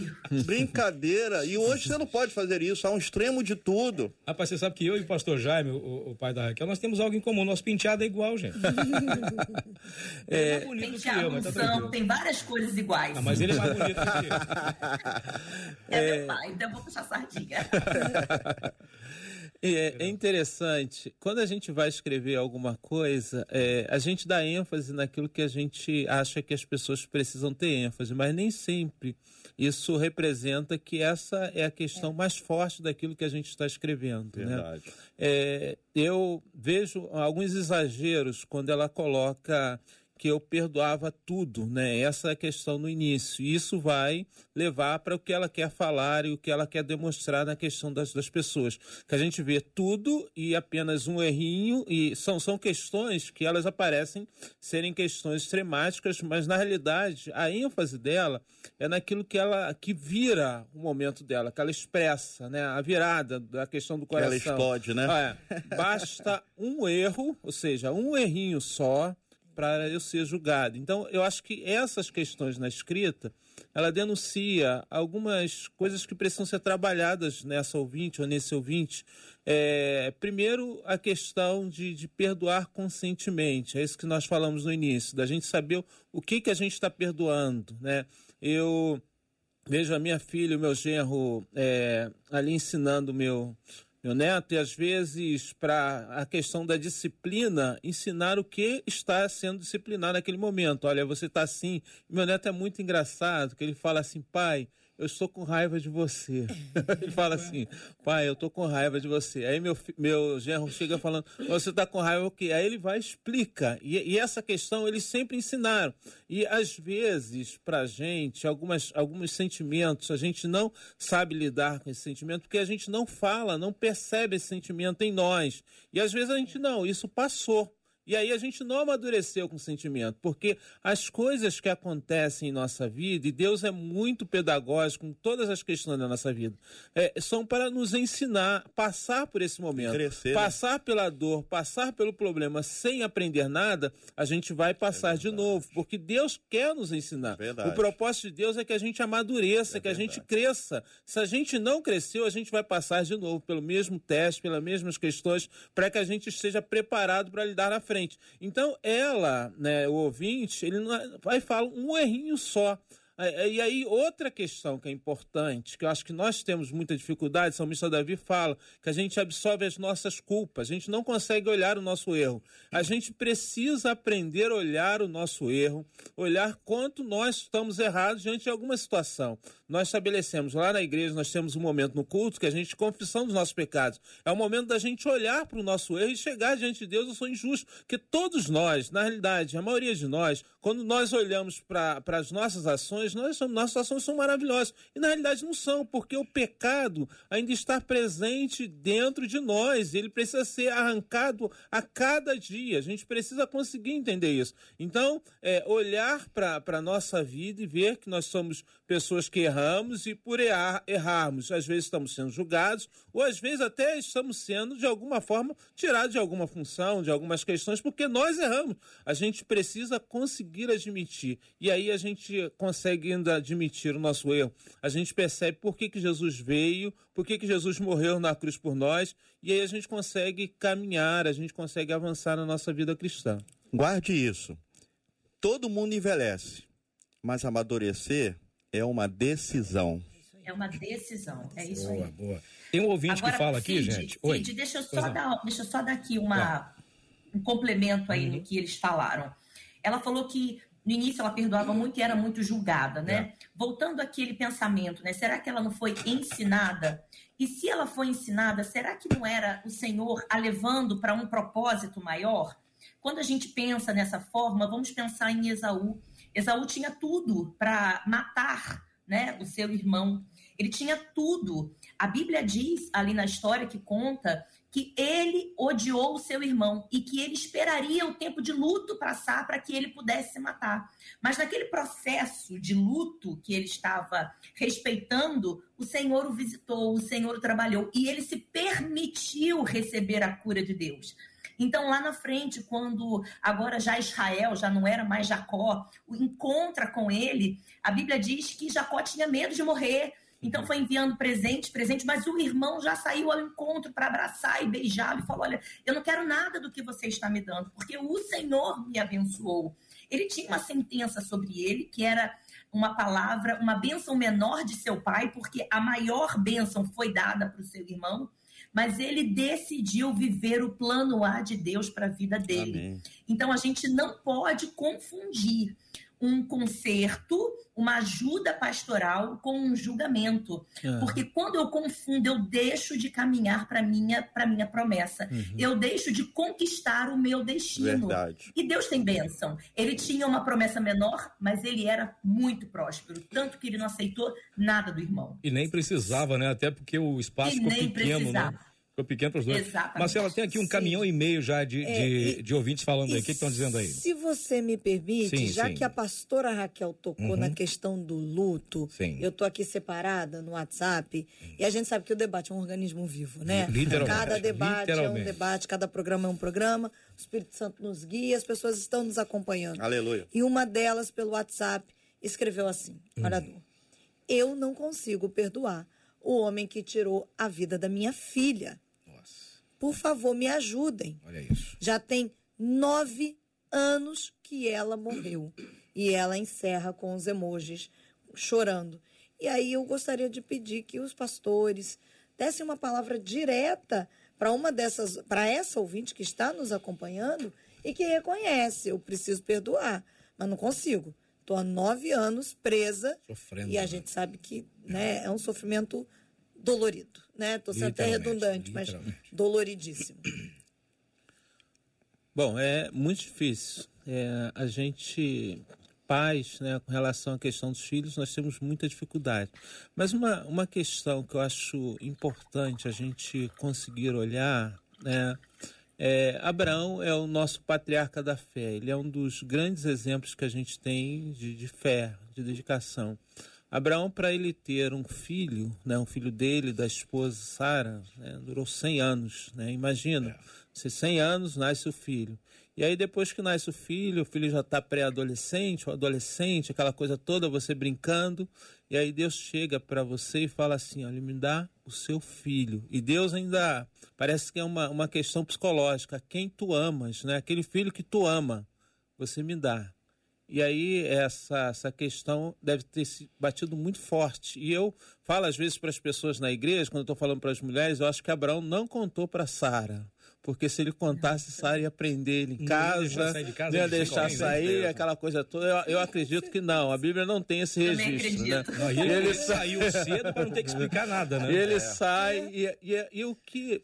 brincadeira. E hoje você não pode fazer isso, há um extremo de tudo. Rapaz, você sabe que eu e o pastor Jaime, o, o pai da Raquel, nós temos algo em comum. Nosso penteado é igual, gente. *laughs* é, é bonito penteado que eu, mas tá são, tem várias cores iguais. Ah, mas ele é mais bonito do que eu. É, é meu pai, então eu vou puxar sardinha. *laughs* É, é, interessante. Quando a gente vai escrever alguma coisa, é, a gente dá ênfase naquilo que a gente acha que as pessoas precisam ter ênfase, mas nem sempre isso representa que essa é a questão mais forte daquilo que a gente está escrevendo. Né? Verdade. Né? É, eu vejo alguns exageros quando ela coloca que eu perdoava tudo, né? Essa é a questão no início. E isso vai levar para o que ela quer falar e o que ela quer demonstrar na questão das, das pessoas. Que a gente vê tudo e apenas um errinho, e são, são questões que elas aparecem serem questões extremáticas, mas na realidade a ênfase dela é naquilo que ela que vira o momento dela, que ela expressa, né? A virada da questão do coração. Ela explode, né? É, basta um erro, ou seja, um errinho só para eu ser julgado. Então, eu acho que essas questões na escrita, ela denuncia algumas coisas que precisam ser trabalhadas nessa ouvinte ou nesse ouvinte. É, primeiro, a questão de, de, perdoar conscientemente. É isso que nós falamos no início, da gente saber o que, que a gente está perdoando. Né? Eu vejo a minha filha, o meu genro, é, ali ensinando o meu, meu neto, e às vezes, para a questão da disciplina, ensinar o que está sendo disciplinado naquele momento. Olha, você está assim. Meu neto é muito engraçado, que ele fala assim, pai, eu estou com raiva de você. *laughs* Ele fala assim, pai, eu estou com raiva de você. Aí meu, meu genro chega falando, você está com raiva o quê? Aí ele vai e explica. E, e, essa questão eles sempre ensinaram. E às vezes, para gente, algumas, alguns sentimentos, a gente não sabe lidar com esse sentimento, porque a gente não fala, não percebe esse sentimento em nós. E às vezes a gente não, isso passou. E aí a gente não amadureceu com o sentimento, porque as coisas que acontecem em nossa vida, e Deus é muito pedagógico com todas as questões da nossa vida, é, são para nos ensinar, passar por esse momento. Crescer, né? passar pela dor, passar pelo problema sem aprender nada, a gente vai passar de novo, porque Deus quer nos ensinar. Verdade. O propósito de Deus é que a gente amadureça, que a gente cresça. Se a gente não cresceu, a gente vai passar de novo pelo mesmo teste, pelas mesmas questões, para que a gente esteja preparado para lidar na frente. Então, ela, né, o ouvinte, ele é- vai falar um errinho só. É, é, E aí, outra questão que é importante, que eu acho que nós temos muita dificuldade, o salmista Davi fala, que a gente absorve as nossas culpas, a gente não consegue olhar o nosso erro. A gente precisa aprender a olhar o nosso erro, olhar quanto nós estamos errados diante de alguma situação. Nós estabelecemos lá na igreja, nós temos um momento no culto que a gente confissão dos nossos pecados. É o momento da gente olhar para o nosso erro e chegar diante de Deus, eu sou injusto. Porque todos nós, na realidade, a maioria de nós, quando nós olhamos para as nossas ações, nós somos, nossas ações são maravilhosas. E na realidade não são, porque o pecado ainda está presente dentro de nós. Ele precisa ser arrancado a cada dia. A gente precisa conseguir entender isso. Então, é, olhar para a nossa vida e ver que nós somos pessoas que erramos e por errar, errarmos, às vezes estamos sendo julgados, ou às vezes até estamos sendo, de alguma forma, tirados de alguma função, de algumas questões, porque nós erramos. A gente precisa conseguir admitir. E aí a gente consegue ainda admitir o nosso erro. A gente percebe por que, que Jesus veio, por que, que Jesus morreu na cruz por nós, e aí a gente consegue caminhar, a gente consegue avançar na nossa vida cristã. Guarde isso. Todo mundo envelhece, mas amadurecer é uma decisão. É uma decisão. É isso Boa, aí. boa. Tem um ouvinte que fala aqui, Cid, gente. Cid, Oi. deixa eu Pois só não. dar, deixa eu só dar aqui uma, um complemento aí Uhum. no que eles falaram. Ela falou que no início ela perdoava muito e era muito julgada, né? É. Voltando àquele pensamento, né? Será que ela não foi ensinada? E se ela foi ensinada, será que não era o Senhor a levando para um propósito maior? Quando a gente pensa nessa forma, vamos pensar em Esaú. Esaú tinha tudo para matar né, o seu irmão. Ele tinha tudo. A Bíblia diz ali na história que conta que ele odiou o seu irmão e que ele esperaria o tempo de luto passar para que ele pudesse se matar. Mas naquele processo de luto que ele estava respeitando, o Senhor o visitou, o Senhor o trabalhou e ele se permitiu receber a cura de Deus. Então, lá na frente, quando agora já Israel, já não era mais Jacó, o encontra com ele, a Bíblia diz que Jacó tinha medo de morrer. Então foi enviando presente, presente, mas o irmão já saiu ao encontro para abraçar e beijá-lo e falou: Olha, eu não quero nada do que você está me dando, porque o Senhor me abençoou. Ele tinha uma sentença sobre ele, que era uma palavra, uma bênção menor de seu pai, porque a maior bênção foi dada para o seu irmão, mas ele decidiu viver o plano A de Deus para a vida dele. Amém. Então a gente não pode confundir um conserto, uma ajuda pastoral com um julgamento. É. Porque quando eu confundo, eu deixo de caminhar para minha para minha promessa. Eu deixo de conquistar o meu destino. Verdade. E Deus tem bênção. Ele tinha uma promessa menor, mas ele era muito próspero, tanto que ele não aceitou nada do irmão. E nem precisava, né? Até porque o espaço E ficou nem pequeno, precisava. né? Ficou pequeno para os dois. Exatamente. Marcela, tem aqui um Sim. caminhão e meio já de, É, de, e- de ouvintes falando aí. O que estão dizendo aí? Se você me permite, Sim, já sim. que a pastora Raquel tocou Uhum. na questão do luto, Sim. eu tô aqui separada no WhatsApp e a gente sabe que o debate é um organismo vivo, né? Literalmente, Cada debate é um literalmente. debate, cada programa é um programa. O Espírito Santo nos guia, as pessoas estão nos acompanhando. Aleluia. E uma delas, pelo WhatsApp, escreveu assim: Orador, eu não consigo perdoar o homem que tirou a vida da minha filha. Por favor, me ajudem. olha isso. Já tem nove anos que ela morreu. E ela encerra com os emojis chorando. E aí eu gostaria de pedir que os pastores dessem uma palavra direta para uma dessas, para essa ouvinte que está nos acompanhando e que reconhece, eu preciso perdoar, mas não consigo. Estou há nove anos presa Sofrendo. e a né? gente sabe que né, é um sofrimento dolorido, né? Estou sendo até redundante, mas doloridíssimo. *coughs* Bom, é muito difícil. É, a gente, pais, né, com relação à questão dos filhos, nós temos muita dificuldade. Mas uma, uma questão que eu acho importante a gente conseguir olhar, né, É, Abraão é o nosso patriarca da fé. Ele é um dos grandes exemplos que a gente tem de, de fé, de dedicação. Abraão, para ele ter um filho, né, um filho dele, da esposa Sara, né, durou 100 anos. Né? Imagina, é. se 100 anos nasce o filho. E aí, depois que nasce o filho, o filho já está pré-adolescente, ou adolescente, aquela coisa toda, você brincando. E aí, Deus chega para você e fala assim: olha, me dá o seu filho. E Deus ainda parece que é uma, uma questão psicológica. Quem tu amas, né? Aquele filho que tu ama, você me dá. E aí, essa, essa questão deve ter se batido muito forte. E eu falo às vezes para as pessoas na igreja, quando eu estou falando para as mulheres, eu acho que Abraão não contou para Sara porque se ele contasse, Sara ia prender ele em casa, não ia, casa, ia deixar sair, aquela coisa toda. Eu, eu, acredito que não, a Bíblia não tem esse registro. Né? Não, e ele, ele saiu cedo para não ter que explicar nada, né? Ele é. sai, e, e, e o que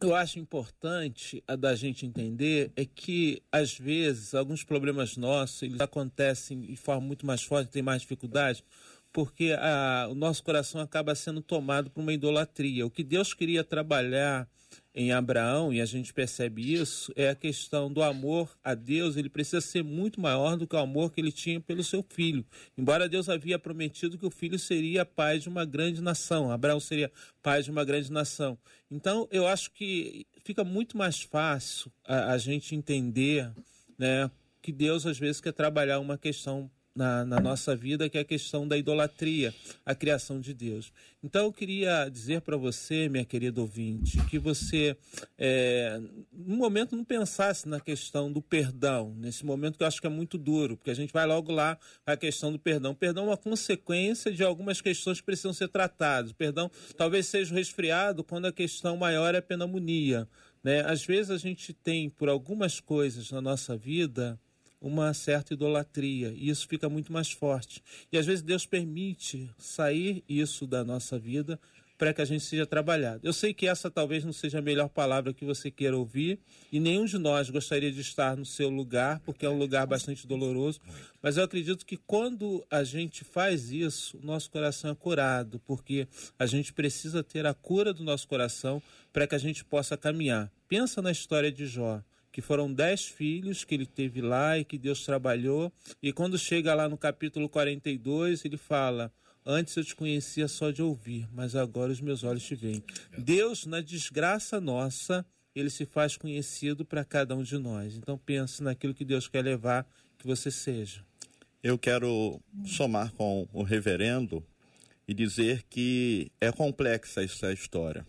eu acho importante a da gente entender é que, às vezes, alguns problemas nossos eles acontecem de forma muito mais forte, tem mais dificuldade, porque a, o nosso coração acaba sendo tomado por uma idolatria. O que Deus queria trabalhar em Abraão, e a gente percebe isso, é a questão do amor a Deus, ele precisa ser muito maior do que o amor que ele tinha pelo seu filho. Embora Deus havia prometido que o filho seria pai de uma grande nação, Abraão seria pai de uma grande nação. Então, eu acho que fica muito mais fácil a, a gente entender né, que Deus às vezes quer trabalhar uma questão na, na, nossa vida, que é a questão da idolatria, a criação de Deus. Então, eu queria dizer para você, minha querida ouvinte, que você, é, no momento, não pensasse na questão do perdão, nesse momento que eu acho que é muito duro, porque a gente vai logo lá a questão do perdão. O perdão é uma consequência de algumas questões que precisam ser tratadas. O perdão talvez seja resfriado quando a questão maior é a pneumonia. Né? Às vezes a gente tem, por algumas coisas na nossa vida, uma certa idolatria e isso fica muito mais forte. E às vezes Deus permite sair isso da nossa vida para que a gente seja trabalhado. Eu sei que essa talvez não seja a melhor palavra que você queira ouvir e nenhum de nós gostaria de estar no seu lugar, porque é um lugar bastante doloroso, mas eu acredito que quando a gente faz isso, o nosso coração é curado, porque a gente precisa ter a cura do nosso coração para que a gente possa caminhar. Pensa na história de Jó que foram dez filhos que ele teve lá e que Deus trabalhou. E quando chega lá no capítulo 42, ele fala: Antes eu te conhecia só de ouvir, mas agora os meus olhos te veem. Deus, na desgraça nossa, ele se faz conhecido para cada um de nós. Então pense naquilo que Deus quer levar que você seja. Eu quero somar com o reverendo e dizer que é complexa essa história.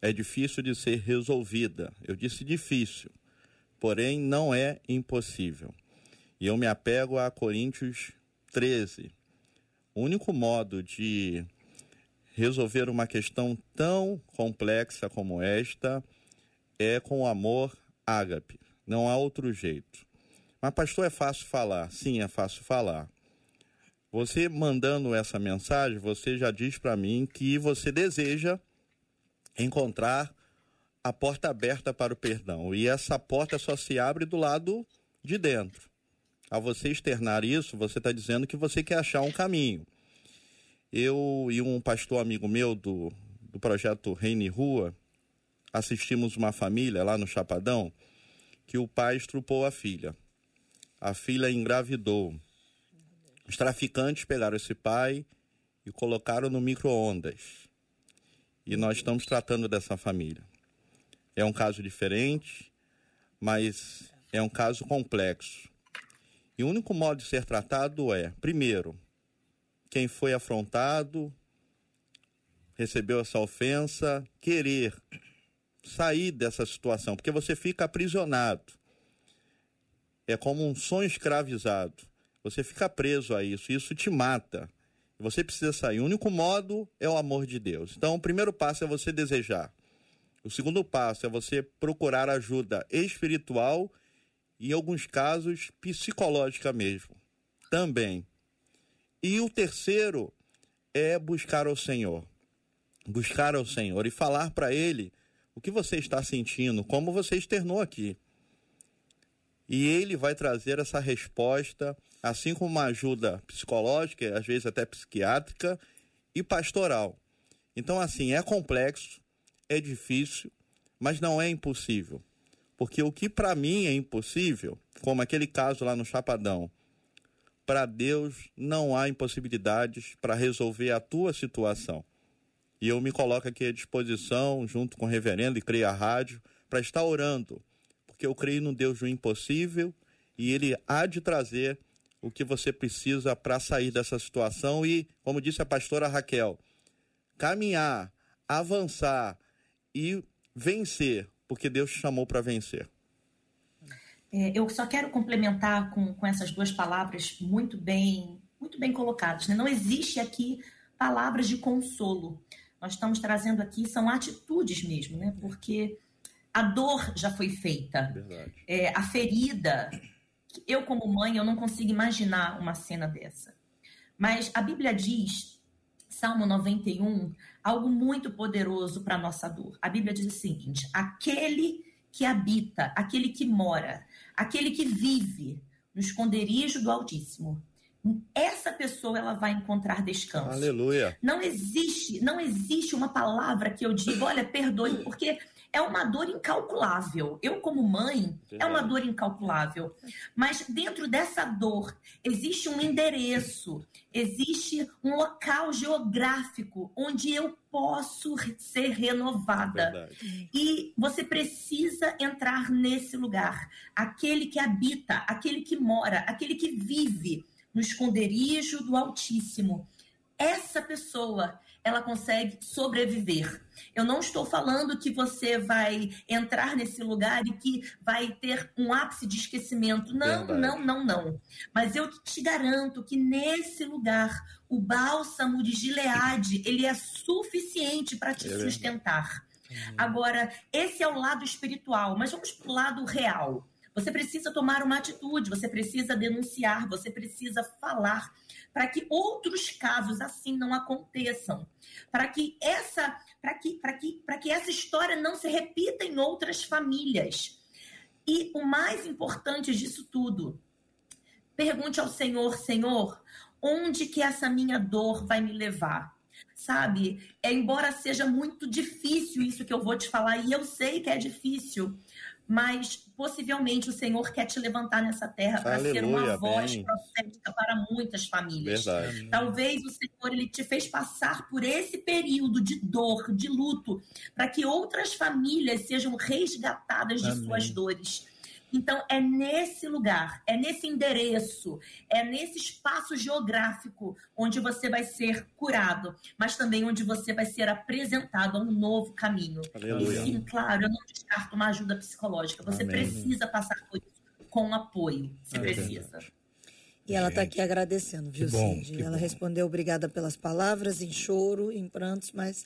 É difícil de ser resolvida. Eu disse difícil porém não é impossível. E eu me apego a Coríntios 13. O único modo de resolver uma questão tão complexa como esta é com o amor ágape. Não há outro jeito. Mas, pastor, é fácil falar. Sim, é fácil falar. Você mandando essa mensagem, você já diz para mim que você deseja encontrar a porta aberta para o perdão. E essa porta só se abre do lado de dentro. Ao você externar isso, você está dizendo que você quer achar um caminho. Eu e um pastor amigo meu do, do projeto Reine Rua assistimos uma família lá no Chapadão que o pai estrupou a filha. A filha engravidou. Os traficantes pegaram esse pai e colocaram no micro-ondas. E nós estamos tratando dessa família. É um caso diferente, mas é um caso complexo. E o único modo de ser tratado é, primeiro, quem foi afrontado, recebeu essa ofensa, querer sair dessa situação, porque você fica aprisionado. É como um sonho escravizado. Você fica preso a isso, isso te mata. Você precisa sair. O único modo é o amor de Deus. Então, o primeiro passo é você desejar. O segundo passo é você procurar ajuda espiritual e, em alguns casos, psicológica mesmo. Também. E o terceiro é buscar ao Senhor. Buscar ao Senhor e falar para Ele o que você está sentindo, como você externou aqui. E Ele vai trazer essa resposta, assim como uma ajuda psicológica, às vezes até psiquiátrica e pastoral. Então, assim, é complexo, é difícil, mas não é impossível. Porque o que para mim é impossível, como aquele caso lá no Chapadão, para Deus não há impossibilidades para resolver a tua situação. E eu me coloco aqui à disposição, junto com o reverendo e creio a rádio, para estar orando, porque eu creio no Deus do impossível e ele há de trazer o que você precisa para sair dessa situação e, como disse a pastora Raquel, caminhar, avançar e vencer, porque Deus te chamou para vencer. É, eu só quero complementar com, com essas duas palavras muito bem, muito bem colocadas. Né? Não existe aqui palavras de consolo. Nós estamos trazendo aqui são atitudes mesmo, né? Porque a dor já foi feita, é, a ferida. Eu como mãe eu não consigo imaginar uma cena dessa. Mas a Bíblia diz, Salmo 91, algo muito poderoso para a nossa dor. A Bíblia diz o seguinte: aquele que habita, aquele que mora, aquele que vive no esconderijo do Altíssimo, essa pessoa ela vai encontrar descanso. Aleluia. Não existe, não existe uma palavra que eu diga, olha, perdoe, porque é uma dor incalculável. Eu, como mãe, é uma dor incalculável. Mas dentro dessa dor existe um endereço, existe um local geográfico onde eu posso ser renovada. Verdade. E você precisa entrar nesse lugar. Aquele que habita, aquele que mora, aquele que vive no esconderijo do Altíssimo. Essa pessoa ela consegue sobreviver. Eu não estou falando que você vai entrar nesse lugar e que vai ter um ápice de esquecimento. Não, Verdade. não, não, não. Mas eu te garanto que nesse lugar o bálsamo de Gileade, ele é suficiente para te é sustentar. Uhum. Agora, esse é o lado espiritual, mas vamos para o lado real. Você precisa tomar uma atitude, você precisa denunciar, você precisa falar para que outros casos assim não aconteçam, para que essa, para que, para que, para que essa história não se repita em outras famílias. E o mais importante disso tudo, pergunte ao Senhor, Senhor, onde que essa minha dor vai me levar? Sabe? É, embora seja muito difícil isso que eu vou te falar, e eu sei que é difícil, mas possivelmente o Senhor quer te levantar nessa terra para ser uma voz bem. profética para muitas famílias. Verdade. Talvez o Senhor ele te fez passar por esse período de dor, de luto, para que outras famílias sejam resgatadas de Amém. suas dores. Então, é nesse lugar, é nesse endereço, é nesse espaço geográfico onde você vai ser curado, mas também onde você vai ser apresentado a um novo caminho. Aleluia. E sim, claro, eu não descarto uma ajuda psicológica. Você Amém. precisa passar por isso com apoio. Você é precisa. E ela está aqui agradecendo, viu, Cindy? Ela bom. respondeu obrigada pelas palavras, em choro, em prantos, mas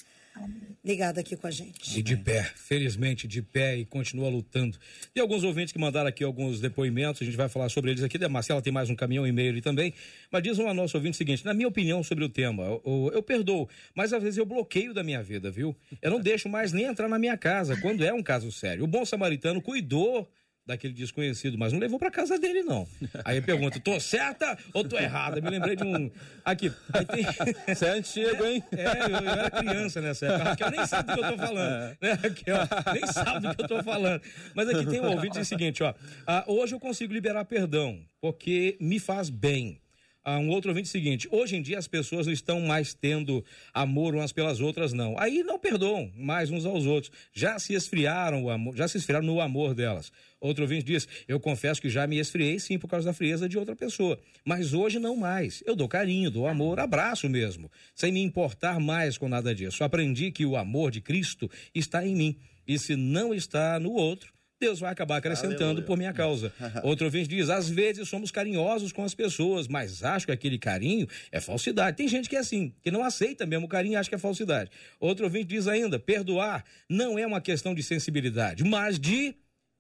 ligada aqui com a gente. E de pé, felizmente de pé e continua lutando. E alguns ouvintes que mandaram aqui alguns depoimentos, a gente vai falar sobre eles aqui. A Marcela tem mais um caminhão e meio ali também. Mas diz uma nossa ouvinte o seguinte: na minha opinião sobre o tema, eu, eu, perdoo, mas às vezes eu bloqueio da minha vida, viu? Eu não deixo mais nem entrar na minha casa quando é um caso sério. O bom samaritano cuidou daquele desconhecido, mas não levou para casa dele, não. Aí pergunta, tô certa ou tô errada? Me lembrei de um. Aqui. Aí tem... *laughs* Você é antigo, hein? É, eu, eu, era criança nessa época. Raquel nem sabe do que eu tô falando. É. Né, Raquel? Nem sabe do que eu tô falando. Mas aqui tem um ouvinte diz o seguinte, ó. Ah, hoje eu consigo liberar perdão, porque me faz bem a um outro ouvinte seguinte: hoje em dia as pessoas não estão mais tendo amor umas pelas outras, não. Aí não perdoam mais uns aos outros. Já se esfriaram o amor, já se esfriaram no amor delas. Outro ouvinte diz: eu confesso que já me esfriei sim por causa da frieza de outra pessoa. Mas hoje não mais. Eu dou carinho, dou amor, abraço mesmo, sem me importar mais com nada disso. Aprendi que o amor de Cristo está em mim. E se não está no outro, Deus vai acabar acrescentando Aleluia. por minha causa. *laughs* Outro ouvinte diz: às vezes somos carinhosos com as pessoas, mas acho que aquele carinho é falsidade. Tem gente que é assim, que não aceita mesmo o carinho e acha que é falsidade. Outro ouvinte diz ainda: perdoar não é uma questão de sensibilidade, mas de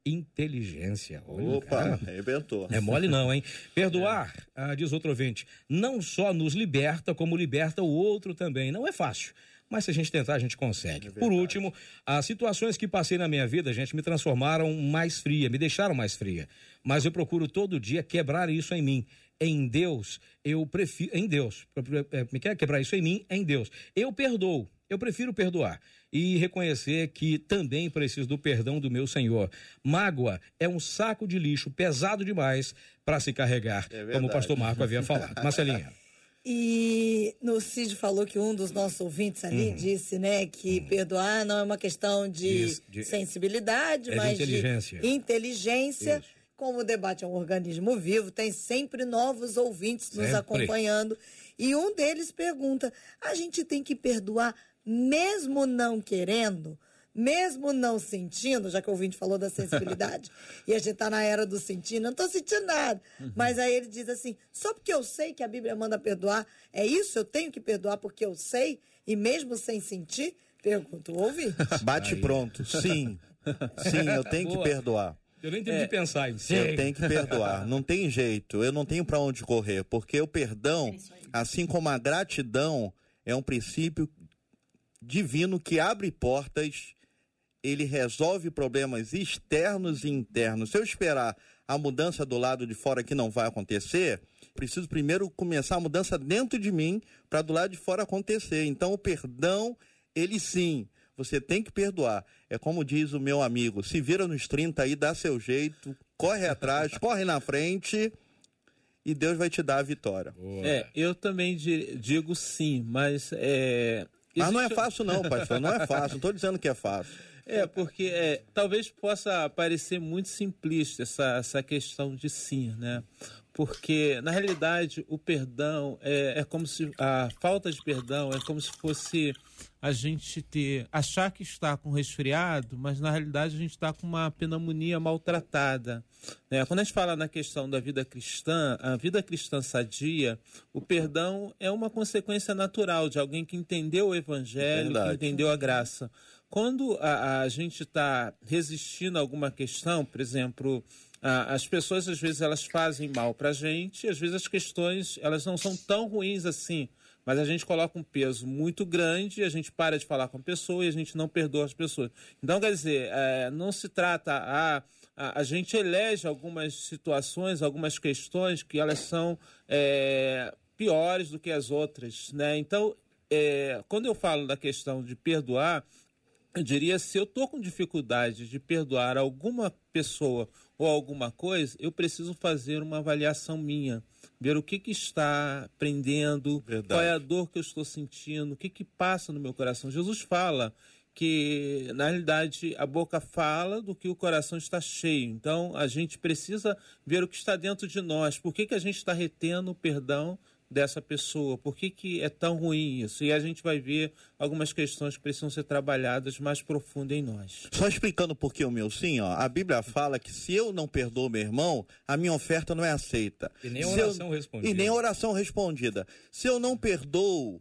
inteligência. Olha, Opa, arrebentou. É mole não, hein? *laughs* Perdoar, é. ah, diz outro ouvinte, não só nos liberta, como liberta o outro também. Não é fácil mas se a gente tentar, a gente consegue. É Por último, as situações que passei na minha vida, gente, me transformaram mais fria, me deixaram mais fria. Mas eu procuro todo dia quebrar isso em mim. em Deus, eu prefiro. Em Deus. É, me quer quebrar isso em mim? Em Deus. Eu perdoo. Eu prefiro perdoar e reconhecer que também preciso do perdão do meu Senhor. Mágoa é um saco de lixo pesado demais para se carregar, É como o pastor Marco havia falado. Marcelinha. *laughs* E no Cid falou que um dos nossos ouvintes ali Uhum. disse, né, que perdoar não é uma questão de, Isso, de- sensibilidade, é de mas inteligência. de inteligência. Isso. Como o debate é um organismo vivo, tem sempre novos ouvintes nos Sempre. acompanhando. E um deles pergunta: a gente tem que perdoar mesmo não querendo? Mesmo não sentindo, já que o ouvinte falou da sensibilidade, *laughs* e a gente tá na era do sentir, não tô sentindo nada. Mas aí ele diz assim: só porque eu sei que a Bíblia manda perdoar, é isso? Eu tenho que perdoar porque eu sei, e mesmo sem sentir? Pergunto, ouve? *laughs* Bate pronto. Sim. Sim, eu tenho que Boa. perdoar. Eu nem tenho de pensar em Eu tenho que perdoar. *laughs* Não tem jeito. Eu não tenho para onde correr. Porque o perdão, assim como a gratidão, é um princípio divino que abre portas. Ele resolve problemas externos e internos. Se eu esperar a mudança do lado de fora que não vai acontecer, preciso primeiro começar a mudança dentro de mim para do lado de fora acontecer. Então o perdão, ele sim, você tem que perdoar. É como diz o meu amigo, se vira nos 30 aí, dá seu jeito, corre atrás, corre na frente e Deus vai te dar a vitória. É, eu também di- digo sim, mas é. Mas não é fácil não, pastor, não é fácil. Não estou dizendo que é fácil. É, porque é, talvez possa parecer muito simplista essa, essa questão de sim, né? Porque, na realidade, o perdão é, é como se. A falta de perdão é como se fosse a gente ter. achar que está com resfriado, mas na realidade a gente está com uma pneumonia maltratada. Né? Quando a gente fala na questão da vida cristã, a vida cristã sadia, o perdão é uma consequência natural de alguém que entendeu o evangelho, que entendeu a graça. Quando a, a gente está resistindo a alguma questão, por exemplo, a- as pessoas às vezes elas fazem mal para a gente, às vezes as questões elas não são tão ruins assim, mas a gente coloca um peso muito grande, a gente para de falar com a pessoa e a gente não perdoa as pessoas. Então, quer dizer, é, não se trata a, a, a gente elege algumas situações, algumas questões que elas são é, piores do que as outras, né? Então, é, quando eu falo da questão de perdoar, eu diria, se eu estou com dificuldade de perdoar alguma pessoa ou alguma coisa, eu preciso fazer uma avaliação minha, ver o que, que está prendendo, Verdade. qual é a dor que eu estou sentindo, o que, que passa no meu coração. Jesus fala que, na realidade, a boca fala do que o coração está cheio. Então, a gente precisa ver o que está dentro de nós. Por que, que a gente está retendo o perdão dessa pessoa? Por que, que é tão ruim isso? E a gente vai ver algumas questões que precisam ser trabalhadas mais profundo em nós. Só explicando por que o meu sim, ó. A Bíblia fala que se eu não perdoo meu irmão, a minha oferta não é aceita. E nem a Se eu- oração respondida. E nem a oração respondida. Se eu não perdoo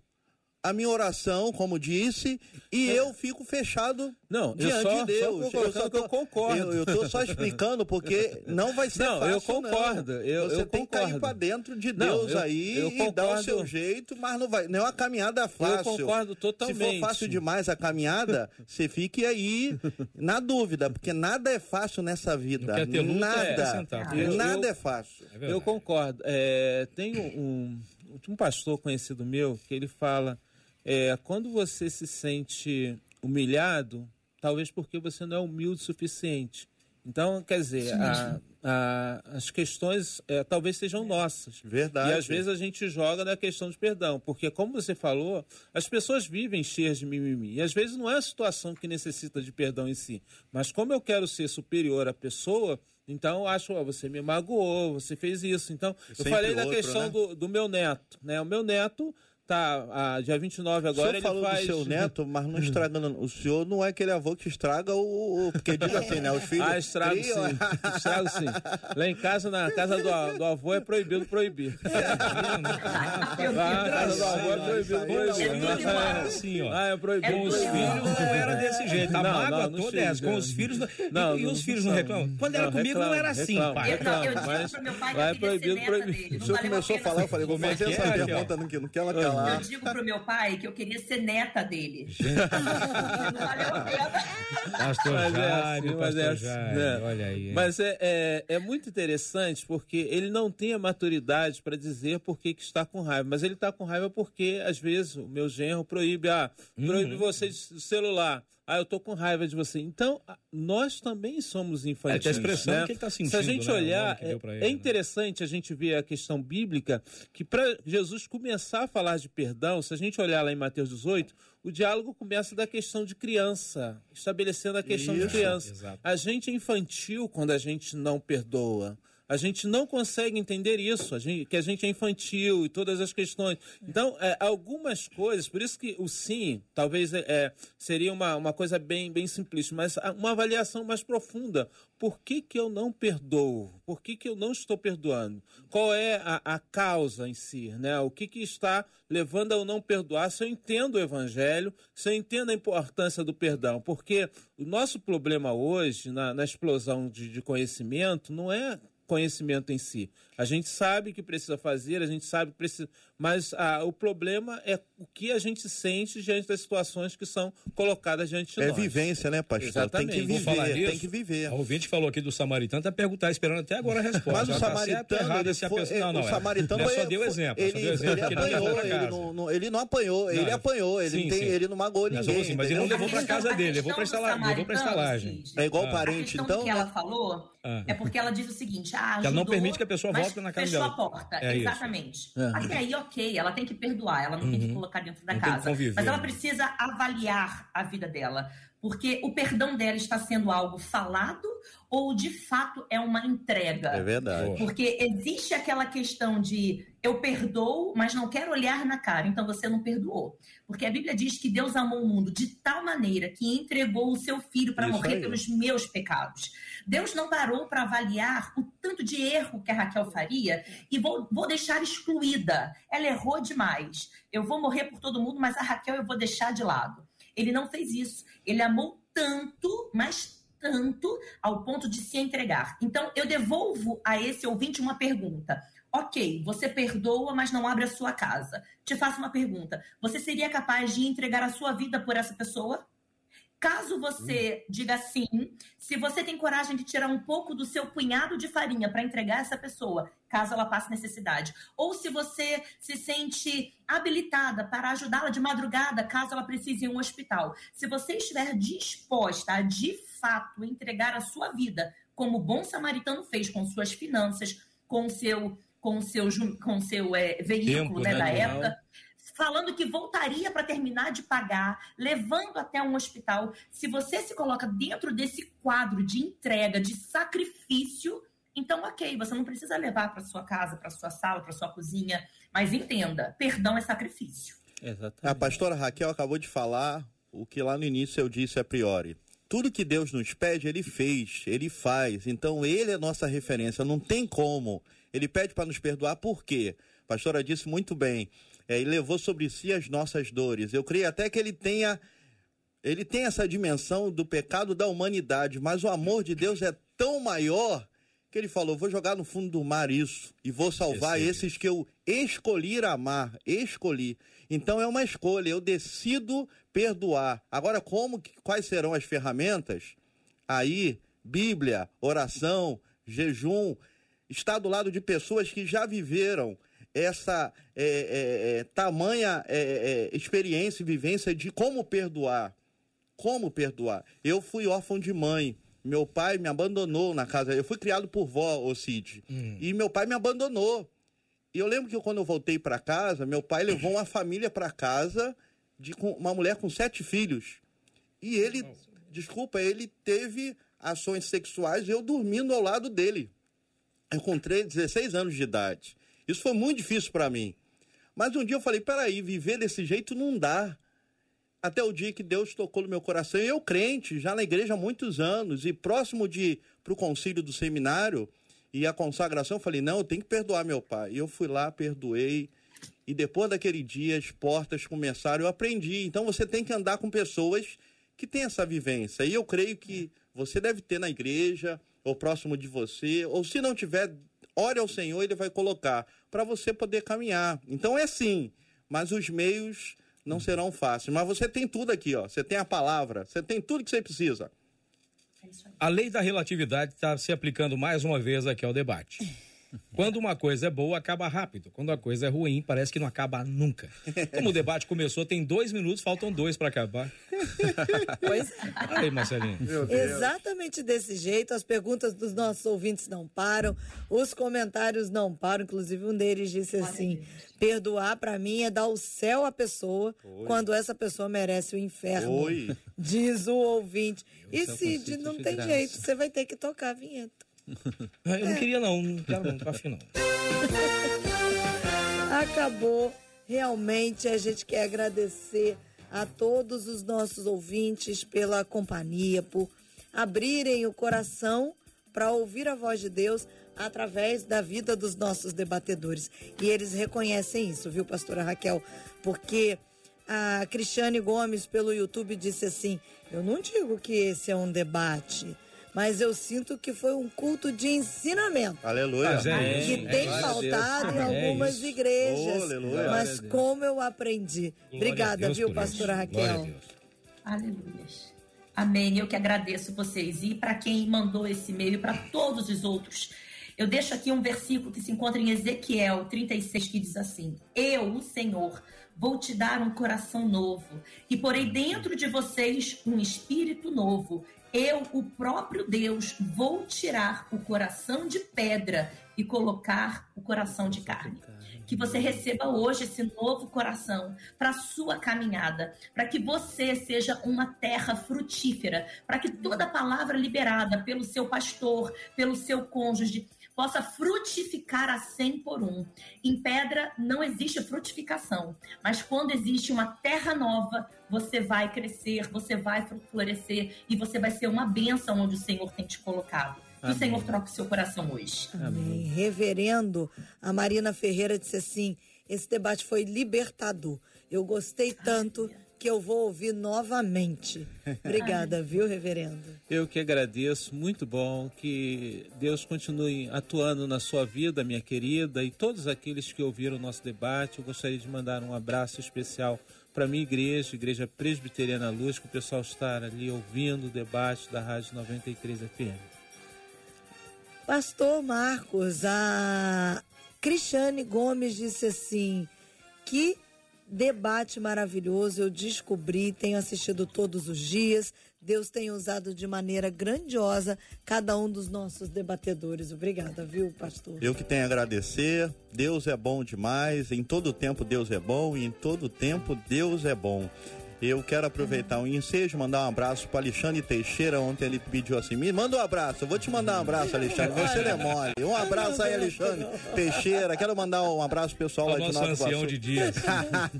a minha oração, como disse, e eu fico fechado Não, eu diante só- de Deus. só tô colocando que eu concordo. Eu, eu tô só explicando porque *laughs* não vai ser Não, fácil, eu concordo, não. eu- Você eu tem que cair concordo. para dentro de Não, Deus eu- aí eu e dar o concordo. seu jeito, mas não vai, não é uma caminhada fácil. concordo Se for totalmente. fácil demais a caminhada, *laughs* você fique aí na dúvida, porque nada é fácil nessa vida. Não quer ter luta, é nada. sentar. Eu- nada eu- é fácil. É. Eu concordo. É, tem um, um pastor conhecido meu que ele fala: é, quando você se sente humilhado, talvez porque você não é humilde o suficiente. Então, quer dizer, a- a- as questões é, talvez sejam nossas. Verdade. E às vezes a gente joga na questão de perdão, porque como você falou, as pessoas vivem cheias de mimimi. E às vezes não é a situação que necessita de perdão em si, mas como eu quero ser superior à pessoa, então eu acho, ó, você me magoou, você fez isso. Então, eu falei da outro, questão né? do, do meu neto, né? O meu neto tá, ah, dia 29 O agora, senhor ele falou faz... do seu neto, mas não estragando. O senhor não é aquele avô que estraga o. o- porque diz assim, né? Os filhos. Ah, estrago sim. criam- Estrago sim. Lá em casa, na casa do, do avô, é proibido proibir. Lá na casa do avô é proibido proibir. É. É assim, ó. Ah, é proibido. Com os filhos não era desse jeito. A Não, mágoa não, não toda é essa. Com os filhos. Não, Não, e, os filhos não reclamam? Quando era Não, comigo não era assim, pai. Eu, disse pro meu pai vai que eu queria ser proibido, neta proibido. dele. O senhor começou a falar, eu falei, vou é fazer que essa é, pergunta no que, ela Oi. Lá. Eu digo pro meu pai que eu queria ser neta dele. Não valeu a pena. Pastor Mas é Jaime, assim, mas é pastor assim, Jaime, né? olha aí. Mas é, é, é muito interessante porque ele não tem a maturidade para dizer por que, que está com raiva. Mas ele está com raiva porque, às vezes, o meu genro proíbe, ah, proíbe você de celular. Ah, eu tô com raiva de você. Então, nós também somos infantis. É, a expressão né? que ele tá Se a sentindo, gente né? Olhar, pra é, ele, é né? interessante a gente ver a questão bíblica que para Jesus começar a falar de perdão, se a gente olhar lá em Mateus 18, o diálogo começa da questão de criança, estabelecendo a questão de Isso, criança. exato. A gente é infantil quando a gente não perdoa. A gente não consegue entender isso, a gente- que a gente é infantil e todas as questões. Então, é, algumas coisas, por isso que o sim, talvez é, é, seria uma, uma coisa bem, bem simplista, mas uma avaliação mais profunda. Por que, que eu não perdoo? Por que, que eu não estou perdoando? Qual é a, a causa em si? Né? O que, que está levando eu não perdoar? Se eu entendo o evangelho, se eu entendo a importância do perdão. Porque o nosso problema hoje, na, na explosão de, de conhecimento, não é conhecimento em si. A gente sabe que precisa fazer, a gente sabe que precisa. Mas ah, o problema é o que a gente sente diante das situações que são colocadas diante de É nós. vivência, né, pastor? Exatamente. Tem que Vou falar viver, nisso. tem que viver. A ouvinte falou aqui do samaritano, tá perguntando, tá esperando até agora a *laughs* resposta. Mas o tá samaritano, errado ele a foi- Não, não, o é. samaritano Ele só foi- deu exemplo, Ele, só deu exemplo ele que não levou apanhou, ele não, não- ele não apanhou, ele Não, apanhou, ele, sim, não tem, sim. ele não magoou Não, ninguém. sim, mas ele não levou pra questão- casa a dele, levou do estala- levou estalagem. É igual Ah. parente, A então. do que né? ela falou Ah. é porque ela diz o seguinte: Que ela não ajudou, permite que a pessoa volte na casa fechou dela. a porta. É isso. Exatamente. Aham. Até aí, ok, ela tem que perdoar, ela não tem que colocar dentro da Não casa. Mas ela né? precisa avaliar a vida dela. Porque o perdão dela está sendo algo falado ou de fato é uma entrega? É verdade. Porque existe aquela questão de eu perdoo, mas não quero olhar na cara, então você não perdoou. Porque a Bíblia diz que Deus amou o mundo de tal maneira que entregou o seu filho para Isso morrer aí. pelos meus pecados. Deus não parou para avaliar o tanto de erro que a Raquel faria e vou, vou deixar excluída. Ela errou demais. Eu vou morrer por todo mundo, mas a Raquel eu vou deixar de lado. Ele não fez isso. Ele amou tanto, mas tanto, ao ponto de se entregar. Então, eu devolvo a esse ouvinte uma pergunta. Ok, você perdoa, mas não abre a sua casa. Te faço uma pergunta. Você seria capaz de entregar a sua vida por essa pessoa? Caso você diga sim, se você tem coragem de tirar um pouco do seu punhado de farinha para entregar essa pessoa, caso ela passe necessidade, ou se você se sente habilitada para ajudá-la de madrugada, caso ela precise ir a um hospital, se você estiver disposta a de fato entregar a sua vida, como o bom samaritano fez com suas finanças, com seu com seu com seu é, veículo Tempo, né, né, da época, falando que voltaria para terminar de pagar, levando até um hospital. Se você se coloca dentro desse quadro de entrega, de sacrifício, então ok, você não precisa levar para sua casa, para sua sala, para sua cozinha, mas entenda, perdão é sacrifício. Exatamente. A pastora Raquel acabou de falar o que lá no início eu disse a priori. Tudo que Deus nos pede, ele fez, ele faz. Então ele é nossa referência, não tem como. Ele pede para nos perdoar, por quê? A pastora disse muito bem. É, ele levou sobre si as nossas dores. Eu creio até que ele tenha ele tem essa dimensão do pecado da humanidade, mas o amor de Deus é tão maior que ele falou: vou jogar no fundo do mar isso e vou salvar Esse esses que eu escolhi amar, escolhi. Então é uma escolha, eu decido perdoar. Agora, como quais serão as ferramentas? Aí, Bíblia, oração, jejum, está do lado de pessoas que já viveram essa é, é, é, tamanha é, é, experiência e vivência de como perdoar. Como perdoar? Eu fui órfão de mãe. Meu pai me abandonou na casa. Eu fui criado por vó, Cid. E meu pai me abandonou. E eu lembro que quando eu voltei para casa, meu pai levou uma família para casa de com uma mulher com sete filhos. E ele, desculpa, ele teve ações sexuais eu dormindo ao lado dele. Eu 13, 16 anos de idade. Isso foi muito difícil para mim. Mas um dia eu falei, peraí, viver desse jeito não dá. Até o dia que Deus tocou no meu coração. Eu crente, já na igreja há muitos anos, e próximo de para o concílio do seminário e a consagração, eu falei, não, eu tenho que perdoar meu pai. E eu fui lá, perdoei. E depois daquele dia, as portas começaram, eu aprendi. Então você tem que andar com pessoas que têm essa vivência. E eu creio que você deve ter na igreja, ou próximo de você, ou se não tiver, ore ao Senhor, ele vai colocar para você poder caminhar. Então é assim. mas os meios não serão fáceis. Mas você tem tudo aqui, ó. Você tem a palavra, você tem tudo que você precisa. A lei da relatividade está se aplicando mais uma vez aqui ao debate. *laughs* Quando uma coisa é boa, acaba rápido. Quando a coisa é ruim, parece que não acaba nunca. Como o debate começou, tem dois minutos, faltam dois para acabar. Pois Aí, Marcelinho. Exatamente desse jeito, as perguntas dos nossos ouvintes não param, os comentários não param. Inclusive, um deles disse assim: perdoar para mim é dar o céu à pessoa quando essa pessoa merece o inferno. Oi. Diz o ouvinte. E é Cid, não tem graça. jeito, você vai ter que tocar a vinheta. Eu não queria, não. Não quero, não. Tô afim, não. Acabou. Realmente a gente quer agradecer a todos os nossos ouvintes pela companhia, por abrirem o coração para ouvir a voz de Deus através da vida dos nossos debatedores. E eles reconhecem isso, viu, pastora Raquel? Porque a Cristiane Gomes pelo YouTube disse assim: "Eu não digo que esse é um debate, mas eu sinto que foi um culto de ensinamento." Aleluia. É que tem Deus. faltado em É algumas isso. igrejas. Oh, aleluia. mas como eu aprendi. Glória Obrigada, Deus viu, pastora Raquel? Deus. Aleluias. Amém. Eu que agradeço vocês. E para quem mandou esse e-mail e para todos os outros, eu deixo aqui um versículo que se encontra em Ezequiel 36, que diz assim: Eu, o Senhor, vou te dar um coração novo e porei dentro de vocês um espírito novo. Eu, o próprio Deus, vou tirar o coração de pedra e colocar o coração de carne. Que você receba hoje esse novo coração para a sua caminhada, para que você seja uma terra frutífera, para que toda palavra liberada pelo seu pastor, pelo seu cônjuge, possa frutificar a 100 por um. Em pedra não existe frutificação, mas quando existe uma terra nova, você vai crescer, você vai florescer e você vai ser uma bênção onde o Senhor tem te colocado. Que o. Senhor troque o seu coração hoje. Amém. Reverendo, a Marina Ferreira disse assim: esse debate foi libertador. Eu gostei tanto que eu vou ouvir novamente. *laughs* Obrigada, viu, reverendo? Eu que agradeço, muito bom. Que Deus continue atuando na sua vida, minha querida, e todos aqueles que ouviram o nosso debate. Eu gostaria de mandar um abraço especial para a minha igreja, Igreja Presbiteriana Luz, que o pessoal está ali ouvindo o debate da Rádio 93 FM. Pastor Marcos, a Cristiane Gomes disse assim: que debate maravilhoso, eu descobri, tenho assistido todos os dias. Deus tem usado de maneira grandiosa cada um dos nossos debatedores. Obrigada, viu, pastor? Eu que tenho a agradecer. Deus é bom demais. Em todo tempo Deus é bom e em todo tempo Deus é bom. Eu quero aproveitar o ensejo, mandar um abraço para Alexandre Teixeira. Ontem ele pediu assim: me manda um abraço. Eu vou te mandar um abraço, Alexandre. Você é mole. Um abraço aí, Alexandre Teixeira. Quero mandar um abraço pessoal lá de Nova Iguaçu. de dias.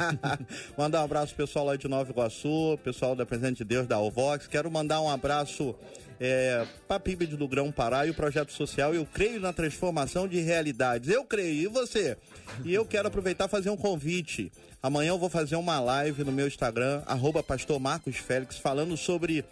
*laughs* mandar um abraço pessoal lá de Nova Iguaçu, pessoal da Presente de Deus da Alvox. Quero mandar um abraço é, para a PIB do Grão Pará e o projeto social. Eu creio na transformação de realidades. Eu creio. E você? E eu quero aproveitar e fazer um convite. Amanhã eu vou fazer uma live no meu Instagram, arroba pastor Marcos Félix, falando sobre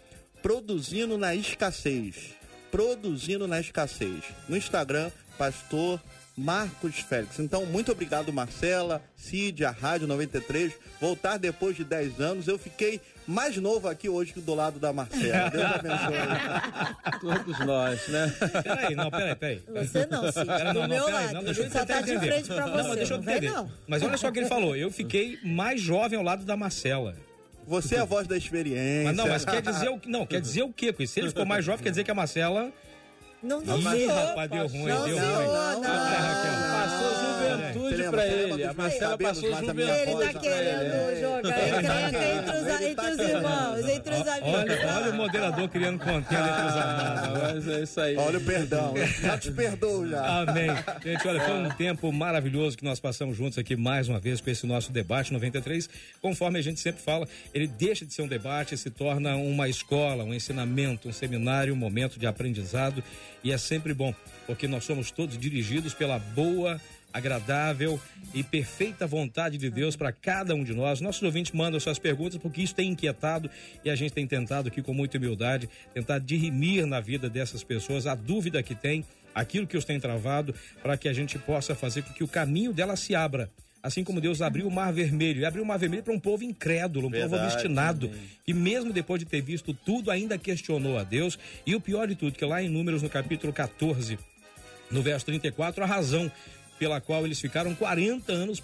produzindo na escassez. Produzindo na escassez. No Instagram, pastor Marcos Félix. Então, muito obrigado, Marcela, Cid, a Rádio 93. Voltar depois de 10 anos. Eu fiquei mais novo aqui hoje que do lado da Marcela. Deus abençoe. *laughs* Todos nós, né? Peraí, não, peraí, peraí. Você não, Cid, Pera, do não, não, meu peraí, lado. não, deixa eu Ele só tá de frente pra Não, mas você. deixa eu Não entender. não. Mas olha só o que ele falou. Eu fiquei mais jovem ao lado da Marcela. Você é a voz da experiência. Mas não, mas quer dizer o que? Não, quer dizer o quê? Porque se ele ficou mais jovem, quer dizer que a Marcela. Não Ih, certo. rapaz, deu ruim, Não, deu senhor, ruim. não. Passou Lembra? pra lembra ele. A Marcela passou a minha juventude voz Ele tá querendo jogar encrenca entre os, entre os irmãos, entre os amigos. Olha, olha o moderador criando contenda entre os amados. Mas é isso aí. Olha o perdão. Já te perdoo já. Amém. Gente, olha, foi um tempo maravilhoso que nós passamos juntos aqui mais uma vez com esse nosso debate 93. Conforme a gente sempre fala, ele deixa de ser um debate e se torna uma escola, um ensinamento, um seminário, um momento de aprendizado. E é sempre bom, porque nós somos todos dirigidos pela boa, agradável e perfeita vontade de Deus para cada um de nós. Nossos ouvintes mandam suas perguntas porque isso tem inquietado e a gente tem tentado aqui com muita humildade tentar dirimir na vida dessas pessoas a dúvida que tem, aquilo que os tem travado, para que a gente possa fazer com que o caminho dela se abra Assim como Deus abriu o mar vermelho. E abriu o mar vermelho para um povo incrédulo, um Verdade, povo obstinado, amém. que mesmo depois de ter visto tudo, ainda questionou a Deus. E o pior de tudo, que lá em Números, no capítulo 14, no verso 34, a razão pela qual eles ficaram 40 anos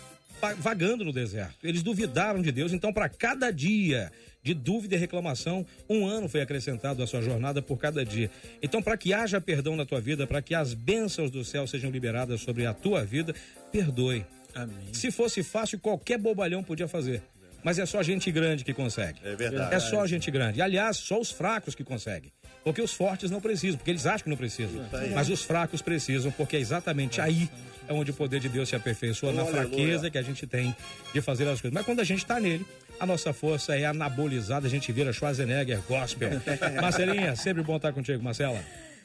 vagando no deserto. Eles duvidaram de Deus, então para cada dia de dúvida e reclamação, um ano foi acrescentado à sua jornada por cada dia. Então, para que haja perdão na tua vida, para que as bênçãos do céu sejam liberadas sobre a tua vida, perdoe. Amém. Se fosse fácil, qualquer bobalhão podia fazer. Mas é só gente grande que consegue. É verdade. É só gente grande. E, aliás, só os fracos que conseguem. Porque os fortes não precisam, porque eles acham que não precisam. Mas os fracos precisam, porque é exatamente aí é onde o poder de Deus se aperfeiçoa, na Aleluia. fraqueza que a gente tem de fazer as coisas. Mas quando a gente está nele, a nossa força é anabolizada, a gente vira Schwarzenegger gospel. *laughs* Marcelinha, sempre bom estar contigo, Marcela.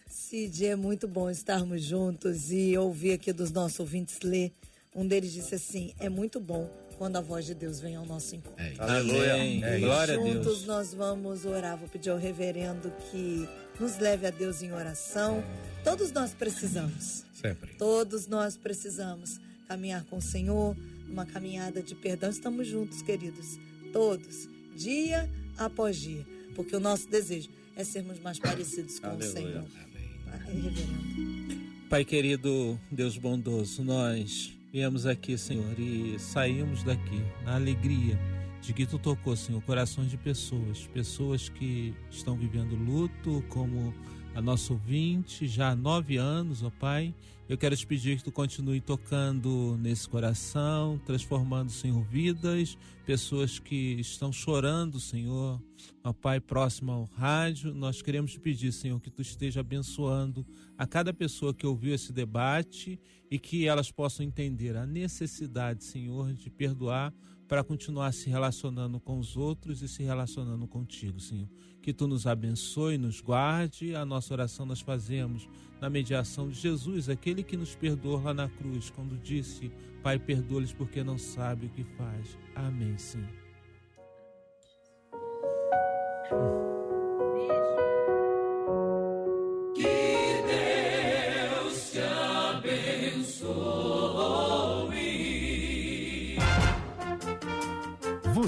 Cid, é muito bom estarmos juntos e ouvir aqui dos nossos ouvintes ler. Um deles disse assim: é muito bom quando a voz de Deus vem ao nosso encontro. É isso. Aleluia. É isso. Glória a Juntos Deus. nós vamos orar. Vou pedir ao reverendo que nos leve a Deus em oração. Todos nós precisamos. Sempre. Todos nós precisamos caminhar com o Senhor, numa caminhada de perdão. Estamos juntos, queridos. Todos, dia após dia. Porque o nosso desejo é sermos mais parecidos com Aleluia. o Senhor. Amém. Reverendo. Pai querido, Deus bondoso, nós viemos aqui, Senhor, e saímos daqui na alegria de que Tu tocou, Senhor, corações de pessoas, pessoas que estão vivendo luto, como a nossa ouvinte, já há nove anos, ó Pai. Eu quero te pedir que Tu continue tocando nesse coração, transformando, Senhor, vidas, pessoas que estão chorando, Senhor, ó Pai, próximo ao rádio. Nós queremos te pedir, Senhor, que Tu esteja abençoando a cada pessoa que ouviu esse debate e que elas possam entender a necessidade, Senhor, de perdoar para continuar se relacionando com os outros e se relacionando contigo, Senhor. Que tu nos abençoe, nos guarde. A nossa oração nós fazemos na mediação de Jesus, aquele que nos perdoou lá na cruz, quando disse: Pai, perdoa-lhes porque não sabe o que faz. Amém, Senhor.